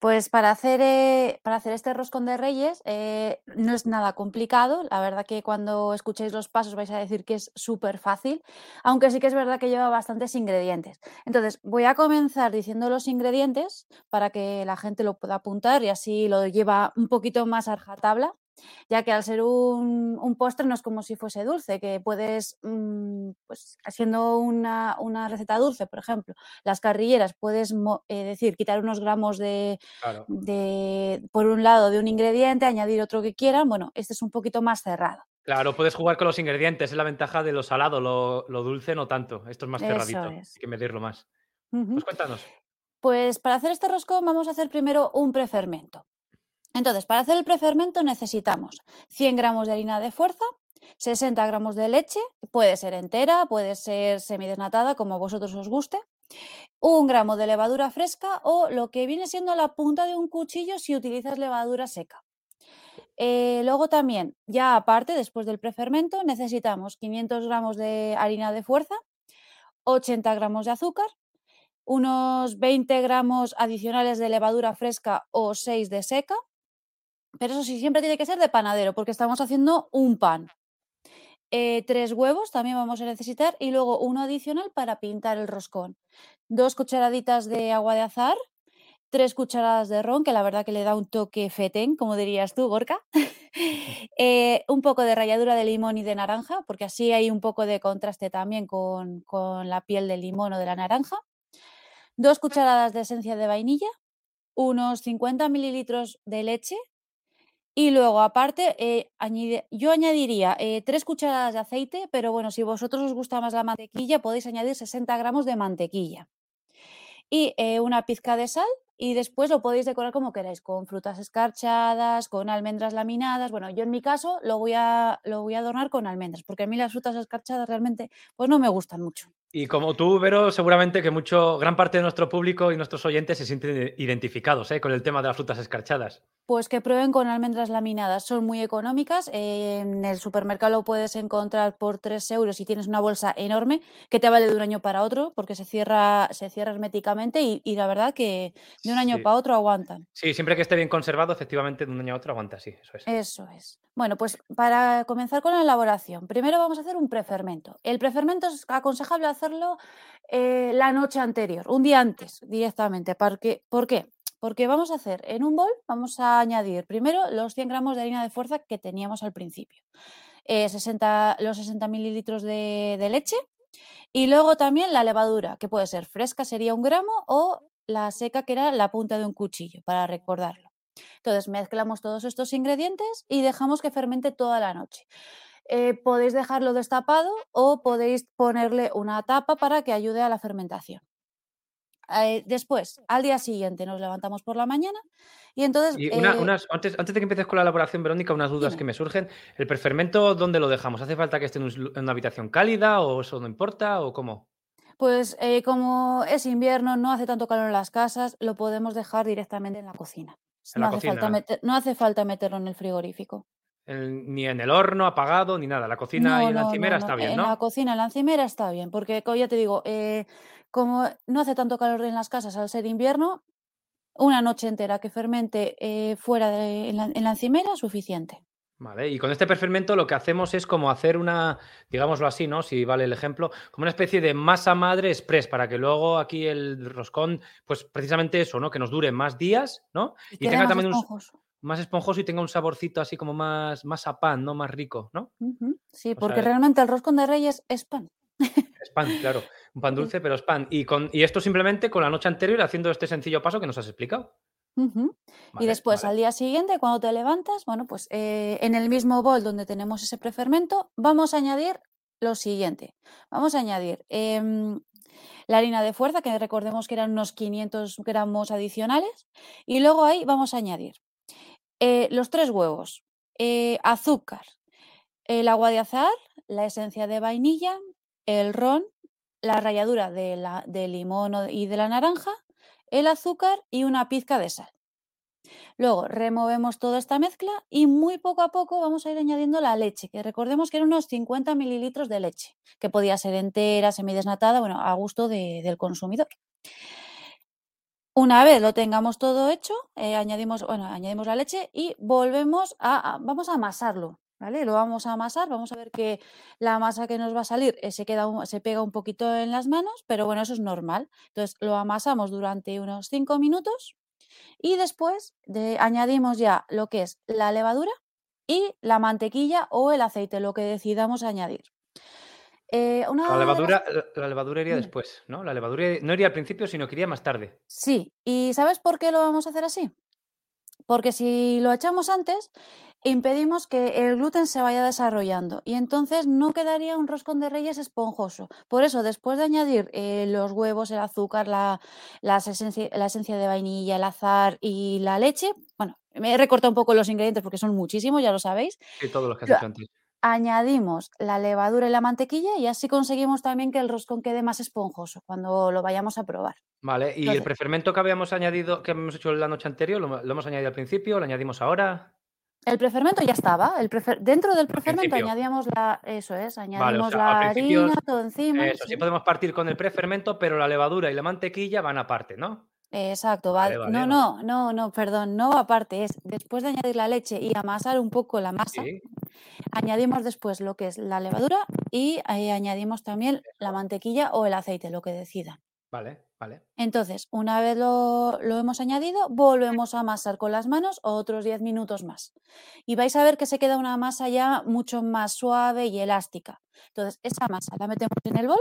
pues para hacer, eh, para hacer este roscón de reyes eh, no es nada complicado. La verdad que cuando escuchéis los pasos vais a decir que es súper fácil, aunque sí que es verdad que lleva bastantes ingredientes. Entonces voy a comenzar diciendo los ingredientes para que la gente lo pueda apuntar y así lo lleva un poquito más a rajatabla, ya que al ser un, un postre no es como si fuese dulce, que puedes, mm, pues haciendo una, una receta dulce, por ejemplo, las carrilleras, puedes eh, decir, quitar unos gramos de, Claro. de, por un lado, de un ingrediente, añadir otro que quieran. Bueno, este es un poquito más cerrado. Claro, puedes jugar con los ingredientes, es la ventaja de lo salado, lo, lo dulce no tanto. Esto es más cerradito, es. hay que medirlo más. Pues cuéntanos. Pues para hacer este roscón vamos a hacer primero un prefermento. Entonces, para hacer el prefermento necesitamos 100 gramos de harina de fuerza, 60 gramos de leche, puede ser entera, puede ser semidesnatada, como vosotros os guste, un gramo de levadura fresca o lo que viene siendo la punta de un cuchillo si utilizas levadura seca. Eh, luego también, ya aparte, después del prefermento, necesitamos 500 gramos de harina de fuerza, 80 gramos de azúcar, unos 20 gramos adicionales de levadura fresca o 6 de seca, pero eso sí, siempre tiene que ser de panadero porque estamos haciendo un pan. Eh, tres huevos también vamos a necesitar y luego uno adicional para pintar el roscón. Dos cucharaditas de agua de azahar, tres cucharadas de ron, que la verdad que le da un toque fetén, como dirías tú, Gorka. Eh, un poco de ralladura de limón y de naranja, porque así hay un poco de contraste también con, con la piel del limón o de la naranja. Dos cucharadas de esencia de vainilla, unos 50 mililitros de leche y luego aparte eh, yo añadiría eh, tres cucharadas de aceite, pero bueno, si vosotros os gusta más la mantequilla podéis añadir 60 gramos de mantequilla. Y eh, una pizca de sal y después lo podéis decorar como queráis, con frutas escarchadas, con almendras laminadas. Bueno, yo en mi caso lo voy a, lo voy a adornar con almendras, porque a mí las frutas escarchadas realmente pues no me gustan mucho. Y como tú, Vero, seguramente que mucho, gran parte de nuestro público y nuestros oyentes se sienten identificados ¿eh? con el tema de las frutas escarchadas. Pues que prueben con almendras laminadas, son muy económicas. en el supermercado lo puedes encontrar por 3 euros y tienes una bolsa enorme que te vale de un año para otro porque se cierra, se cierra herméticamente y, y la verdad que de un año Sí. para otro aguantan. Sí, siempre que esté bien conservado, efectivamente, de un año a otro aguanta, sí, eso es. Eso es. Bueno, pues para comenzar con la elaboración, primero vamos a hacer un prefermento. El prefermento es aconsejable hacerlo eh, la noche anterior, un día antes directamente. Porque, ¿Por qué? Porque vamos a hacer en un bol, vamos a añadir primero los 100 gramos de harina de fuerza que teníamos al principio, eh, 60, los 60 mililitros de, de leche y luego también la levadura, que puede ser fresca, sería un gramo, o la seca, que era la punta de un cuchillo, para recordarlo. Entonces mezclamos todos estos ingredientes y dejamos que fermente toda la noche. Eh, podéis dejarlo destapado o podéis ponerle una tapa para que ayude a la fermentación. Eh, después, al día siguiente nos levantamos por la mañana y entonces... Y una- eh, unas, antes, antes de que empieces con la elaboración, Verónica, unas dudas Dime. que me surgen. ¿El prefermento dónde lo dejamos? ¿Hace falta que esté en un- en una habitación cálida o eso no importa o cómo? Pues eh, como es invierno, no hace tanto calor en las casas, lo podemos dejar directamente en la cocina. En no, la hace falta cocina. meter- no hace falta meterlo en el frigorífico. En- ni en el horno apagado, ni nada. La cocina No, y la no, encimera está bien, En ¿no? la cocina, en la encimera está bien, porque como ya te digo, eh, como no hace tanto calor en las casas al ser invierno, una noche entera que fermente eh, fuera de en la, en la encimera suficiente. Vale, y con este prefermento lo que hacemos es como hacer una, digámoslo así, ¿no? Si vale el ejemplo, como una especie de masa madre express para que luego aquí el roscón, pues precisamente eso, ¿no? Que nos dure más días, ¿no? Y tenga también un, más esponjoso y tenga un saborcito así como más, más a pan, ¿no? Más rico, ¿no? Sí, O porque sea, realmente el roscón de Reyes es pan. es pan, claro. Un pan Sí. dulce, pero es pan. Y, con, y esto simplemente con la noche anterior haciendo este sencillo paso que nos has explicado. Ujú. Y Vale, después, vale. al día siguiente, cuando te levantas, bueno, pues eh, en el mismo bol donde tenemos ese prefermento, vamos a añadir lo siguiente. Vamos a añadir em, la harina de fuerza, que recordemos que eran unos 500 gramos adicionales, y luego ahí vamos a añadir eh, los tres huevos, eh, azúcar, el agua de azahar, la esencia de vainilla, el ron, la ralladura de la, del limón o- y de la naranja, el azúcar y una pizca de sal. Luego removemos toda esta mezcla y muy poco a poco vamos a ir añadiendo la leche, que recordemos que eran unos 50 mililitros de leche, que podía ser entera, semidesnatada, bueno, a gusto de- del consumidor. Una vez lo tengamos todo hecho, eh, añadimos, bueno, añadimos la leche y volvemos a- vamos a amasarlo, ¿vale? Lo vamos a amasar, vamos a ver que la masa que nos va a salir eh, se queda, un- se pega un poquito en las manos, pero bueno, eso es normal. Entonces lo amasamos durante unos 5 minutos y después de, añadimos ya lo que es la levadura y la mantequilla o el aceite, lo que decidamos añadir. Eh, La una levadura, la, la levadura iría después, ¿no? La levadura no iría al principio, sino que iría más tarde. Sí, ¿y sabes por qué lo vamos a hacer así? Porque si lo echamos antes, impedimos que el gluten se vaya desarrollando y entonces no quedaría un roscón de reyes esponjoso. Por eso, después de añadir eh, los huevos, el azúcar, la, las esencia, la esencia de vainilla, el azar y la leche, bueno, me he recortado un poco los ingredientes porque son muchísimos, ya lo sabéis. Sí, todos los que has dicho antes. Añadimos la levadura y la mantequilla y así conseguimos también que el roscón quede más esponjoso cuando lo vayamos a probar. Vale, y el prefermento que habíamos añadido, que hemos hecho la noche anterior, lo, lo hemos añadido al principio, lo añadimos ahora. El prefermento ya estaba. El prefer- Dentro del prefermento añadíamos la. Eso es, añadimos sea, la harina, todo encima. Eso, sí sí. podemos partir con el prefermento, pero la levadura y la mantequilla van aparte, ¿no? Exacto, va- Vale, vale, no, no, no, no, perdón, no aparte, es después de añadir la leche y amasar un poco la masa, Sí, añadimos después lo que es la levadura y ahí añadimos también la mantequilla o el aceite, lo que decidan. vale, vale. Entonces, una vez lo, lo hemos añadido, volvemos a amasar con las manos otros 10 minutos más. Y vais a ver que se queda una masa ya mucho más suave y elástica. Entonces, esa masa la metemos en el bol,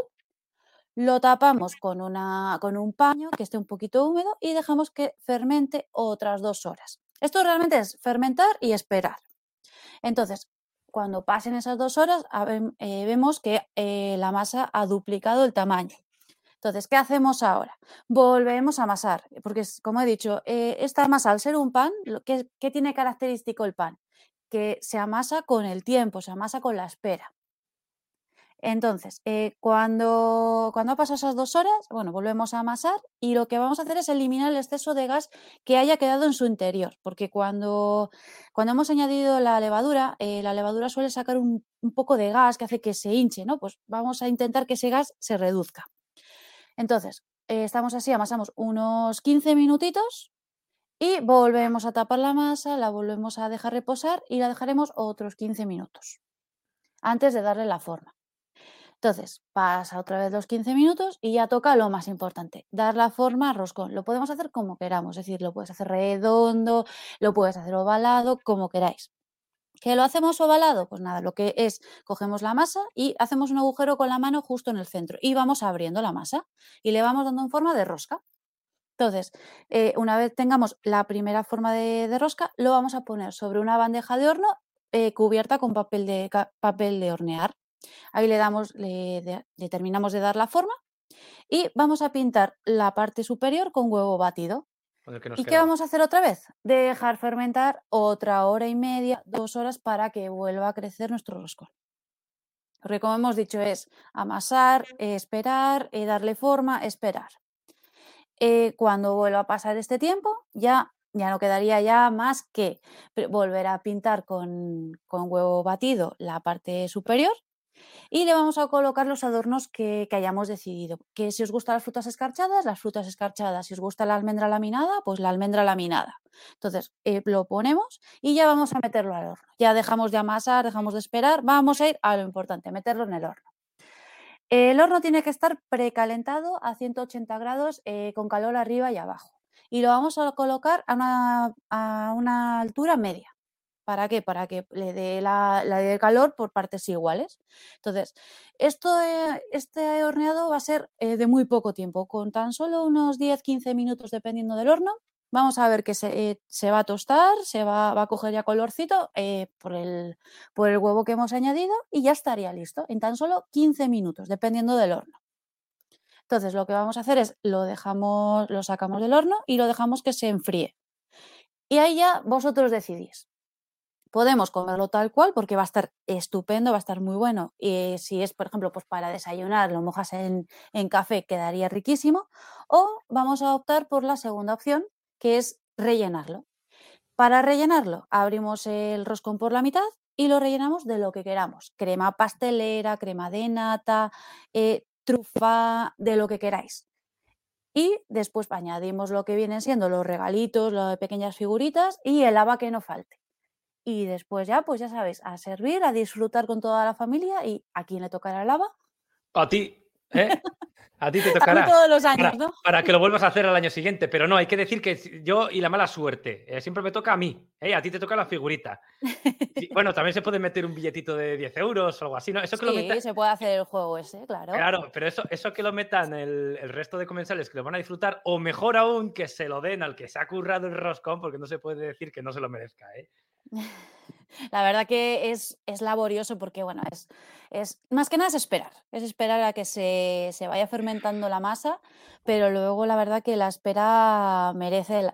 lo tapamos con, una, con un paño que esté un poquito húmedo y dejamos que fermente otras dos horas. Esto realmente es fermentar y esperar. Entonces, cuando pasen esas dos horas, eh, vemos que eh, la masa ha duplicado el tamaño. Entonces, ¿qué hacemos ahora? Volvemos a amasar, porque como he dicho, eh, esta masa al ser un pan, que, ¿qué tiene característico el pan? Que se amasa con el tiempo, se amasa con la espera. Entonces, eh, cuando, cuando ha pasado esas dos horas, bueno, volvemos a amasar y lo que vamos a hacer es eliminar el exceso de gas que haya quedado en su interior, porque cuando, cuando hemos añadido la levadura, eh, la levadura suele sacar un, un poco de gas que hace que se hinche, ¿no? Pues vamos a intentar que ese gas se reduzca. Entonces, eh, estamos así, amasamos unos 15 minutitos y volvemos a tapar la masa, la volvemos a dejar reposar y la dejaremos otros 15 minutos antes de darle la forma. Entonces, pasa otra vez los 15 minutos y ya toca lo más importante, dar la forma a roscón. Lo podemos hacer como queramos, es decir, lo puedes hacer redondo, lo puedes hacer ovalado, como queráis. ¿Que lo hacemos ovalado? Pues nada, lo que es, cogemos la masa y hacemos un agujero con la mano justo en el centro y vamos abriendo la masa y le vamos dando en forma de rosca. Entonces, eh, una vez tengamos la primera forma de, rosca, lo vamos a poner sobre una bandeja de horno eh, cubierta con papel de, papel de hornear. Ahí le damos, le, le terminamos de dar la forma y vamos a pintar la parte superior con huevo batido. ¿Y qué vamos a hacer otra vez? Dejar fermentar otra hora y media, dos horas para que vuelva a crecer nuestro roscón. Porque como hemos dicho es amasar, esperar, eh, darle forma, esperar. Eh, cuando vuelva a pasar este tiempo, ya ya no quedaría ya más que volver a pintar con, con huevo batido la parte superior y le vamos a colocar los adornos que, hayamos decidido. Que si os gustan las frutas escarchadas, las frutas escarchadas. Si os gusta la almendra laminada, pues la almendra laminada. Entonces eh, lo ponemos y ya vamos a meterlo al horno. Ya dejamos de amasar, dejamos de esperar. Vamos a ir a lo importante, meterlo en el horno. El horno tiene que estar precalentado a 180 grados eh, con calor arriba y abajo. Y lo vamos a colocar a una altura media. ¿Para qué? Para que le dé la, la calor por partes iguales. Entonces, esto, este horneado va a ser eh, de muy poco tiempo, con tan solo unos 10-15 minutos dependiendo del horno. Vamos a ver que se, eh, va a tostar, se va, a coger ya colorcito eh, por, el, por el huevo que hemos añadido y ya estaría listo en tan solo 15 minutos, dependiendo del horno. Entonces, lo que vamos a hacer es lo dejamos, lo sacamos del horno y lo dejamos que se enfríe. Y ahí ya vosotros decidís. Podemos comerlo tal cual porque va a estar estupendo, va a estar muy bueno. Y si es, por ejemplo, pues para desayunar, lo mojas en, café, quedaría riquísimo. O vamos a optar por la segunda opción, que es rellenarlo. Para rellenarlo, abrimos el roscón por la mitad y lo rellenamos de lo que queramos. Crema pastelera, crema de nata, eh, trufa, de lo que queráis. Y después añadimos lo que vienen siendo los regalitos, las pequeñas figuritas y el haba que no falte. Y después ya, pues ya sabes, a servir, a disfrutar con toda la familia y a quién le tocará lava. A ti, ¿eh? A ti te tocará. todos los años, para, ¿no? Para que lo vuelvas a hacer al año siguiente. Pero no, hay que decir que yo y la mala suerte. Eh, siempre me toca a mí. ¿eh? A ti te toca la figurita. bueno, también se puede meter un billetito de 10 euros o algo así. ¿no? Eso que sí, lo se puede hacer el juego ese, claro. Claro, pero eso, eso que lo metan el, el resto de comensales que lo van a disfrutar, o mejor aún, que se lo den al que se ha currado el roscón, porque no se puede decir que no se lo merezca. ¿eh? La verdad que es, es laborioso porque, bueno, es, es más que nada es esperar, es esperar a que se, se, vaya fermentando la masa, pero luego la verdad que la espera merece,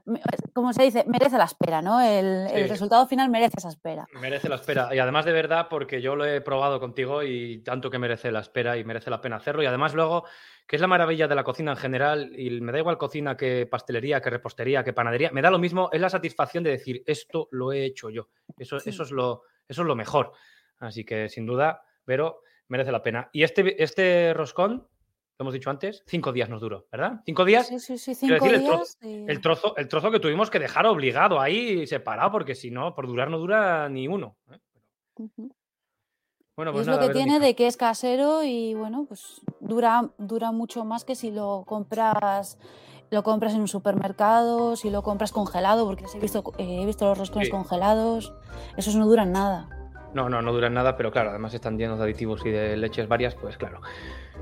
como se dice, merece la espera, ¿no? El, el, resultado final merece esa espera. Merece la espera. Y además de verdad, porque yo lo he probado contigo y tanto que merece la espera y merece la pena hacerlo. Y además luego que es la maravilla de la cocina en general, y me da igual cocina que pastelería, que repostería, que panadería, me da lo mismo, es la satisfacción de decir, esto lo he hecho yo. Eso, eso, es, lo, eso es lo mejor. Así que sin duda, pero merece la pena. Y este, este roscón, lo hemos dicho antes, cinco días nos duró, ¿verdad? Cinco días. Sí, sí, sí, cinco días. El trozo, el trozo, que tuvimos que dejar obligado ahí separado, porque si no, por durar no dura ni uno. ¿eh? Bueno, pues es lo que tiene de que es casero y bueno, pues dura, dura mucho más que si lo compras lo compras en un supermercado, si lo compras congelado, porque he visto, eh, he visto los roscones congelados, esos no duran nada. No, no, no duran nada, pero claro, además están llenos de aditivos y de leches varias, pues claro.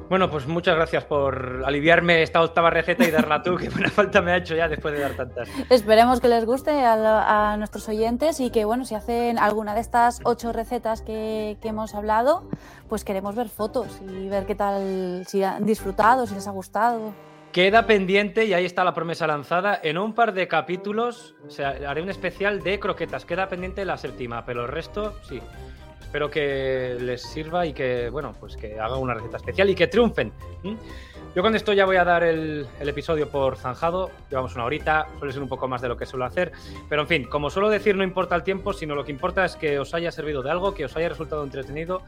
Bueno, pues muchas gracias por aliviarme esta octava receta y darla tú, que buena falta me ha hecho ya después de dar tantas. Esperemos que les guste a, nuestros oyentes y que, bueno, si hacen alguna de estas ocho recetas que, que, hemos hablado, pues queremos ver fotos y ver qué tal, si han disfrutado, si les ha gustado. Queda pendiente, y ahí está la promesa lanzada, en un par de capítulos o sea, haré un especial de croquetas. Queda pendiente la séptima, pero el resto sí. Espero que les sirva y que, bueno, pues que haga una receta especial y que triunfen. Yo con esto ya voy a dar el, episodio por zanjado. Llevamos una horita, suele ser un poco más de lo que suelo hacer. Pero en fin, como suelo decir, no importa el tiempo, sino lo que importa es que os haya servido de algo, que os haya resultado entretenido.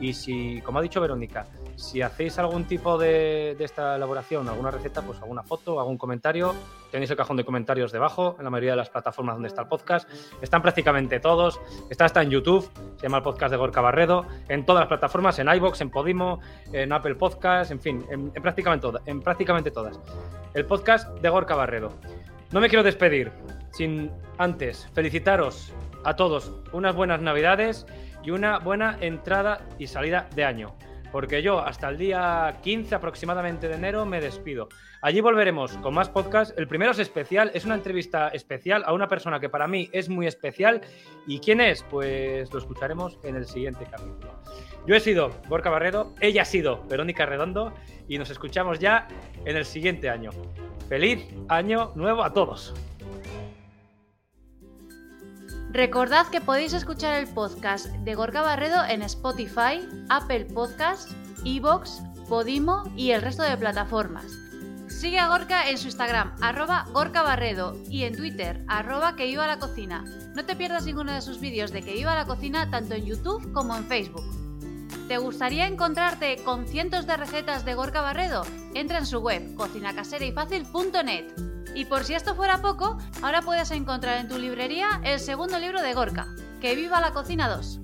Y si, como ha dicho Verónica, si hacéis algún tipo de, esta elaboración, alguna receta, pues alguna foto, algún comentario, tenéis el cajón de comentarios debajo, en la mayoría de las plataformas donde está el podcast. Están prácticamente todos. Está hasta en YouTube, se llama el podcast de Gorka Barredo, en todas las plataformas, en iBox, en Podimo, en Apple Podcast, en fin, en prácticamente en, prácticamente todas. El podcast de Gorka Barredo. No me quiero despedir sin antes felicitaros a todos unas buenas navidades y una buena entrada y salida de año. Porque yo hasta el día 15 aproximadamente de enero me despido. Allí volveremos con más podcasts. El primero es especial, es una entrevista especial a una persona que para mí es muy especial. ¿Y quién es? Pues lo escucharemos en el siguiente capítulo. Yo he sido Gorka Barredo, ella ha sido Verónica Redondo y nos escuchamos ya en el siguiente año. Feliz año nuevo a todos. Recordad que podéis escuchar el podcast de Gorka Barredo en Spotify, Apple Podcasts, Evox, Podimo y el resto de plataformas. Sigue a Gorka en su Instagram, arroba Gorka Barredo, y en Twitter, arroba que viva la cocina. No te pierdas ninguno de sus vídeos de que viva la cocina tanto en YouTube como en Facebook. ¿Te gustaría encontrarte con cientos de recetas de Gorka Barredo? Entra en su web, cocinacaserayfacil.net. Y por si esto fuera poco, ahora puedes encontrar en tu librería el segundo libro de Gorka, Que viva la cocina 2.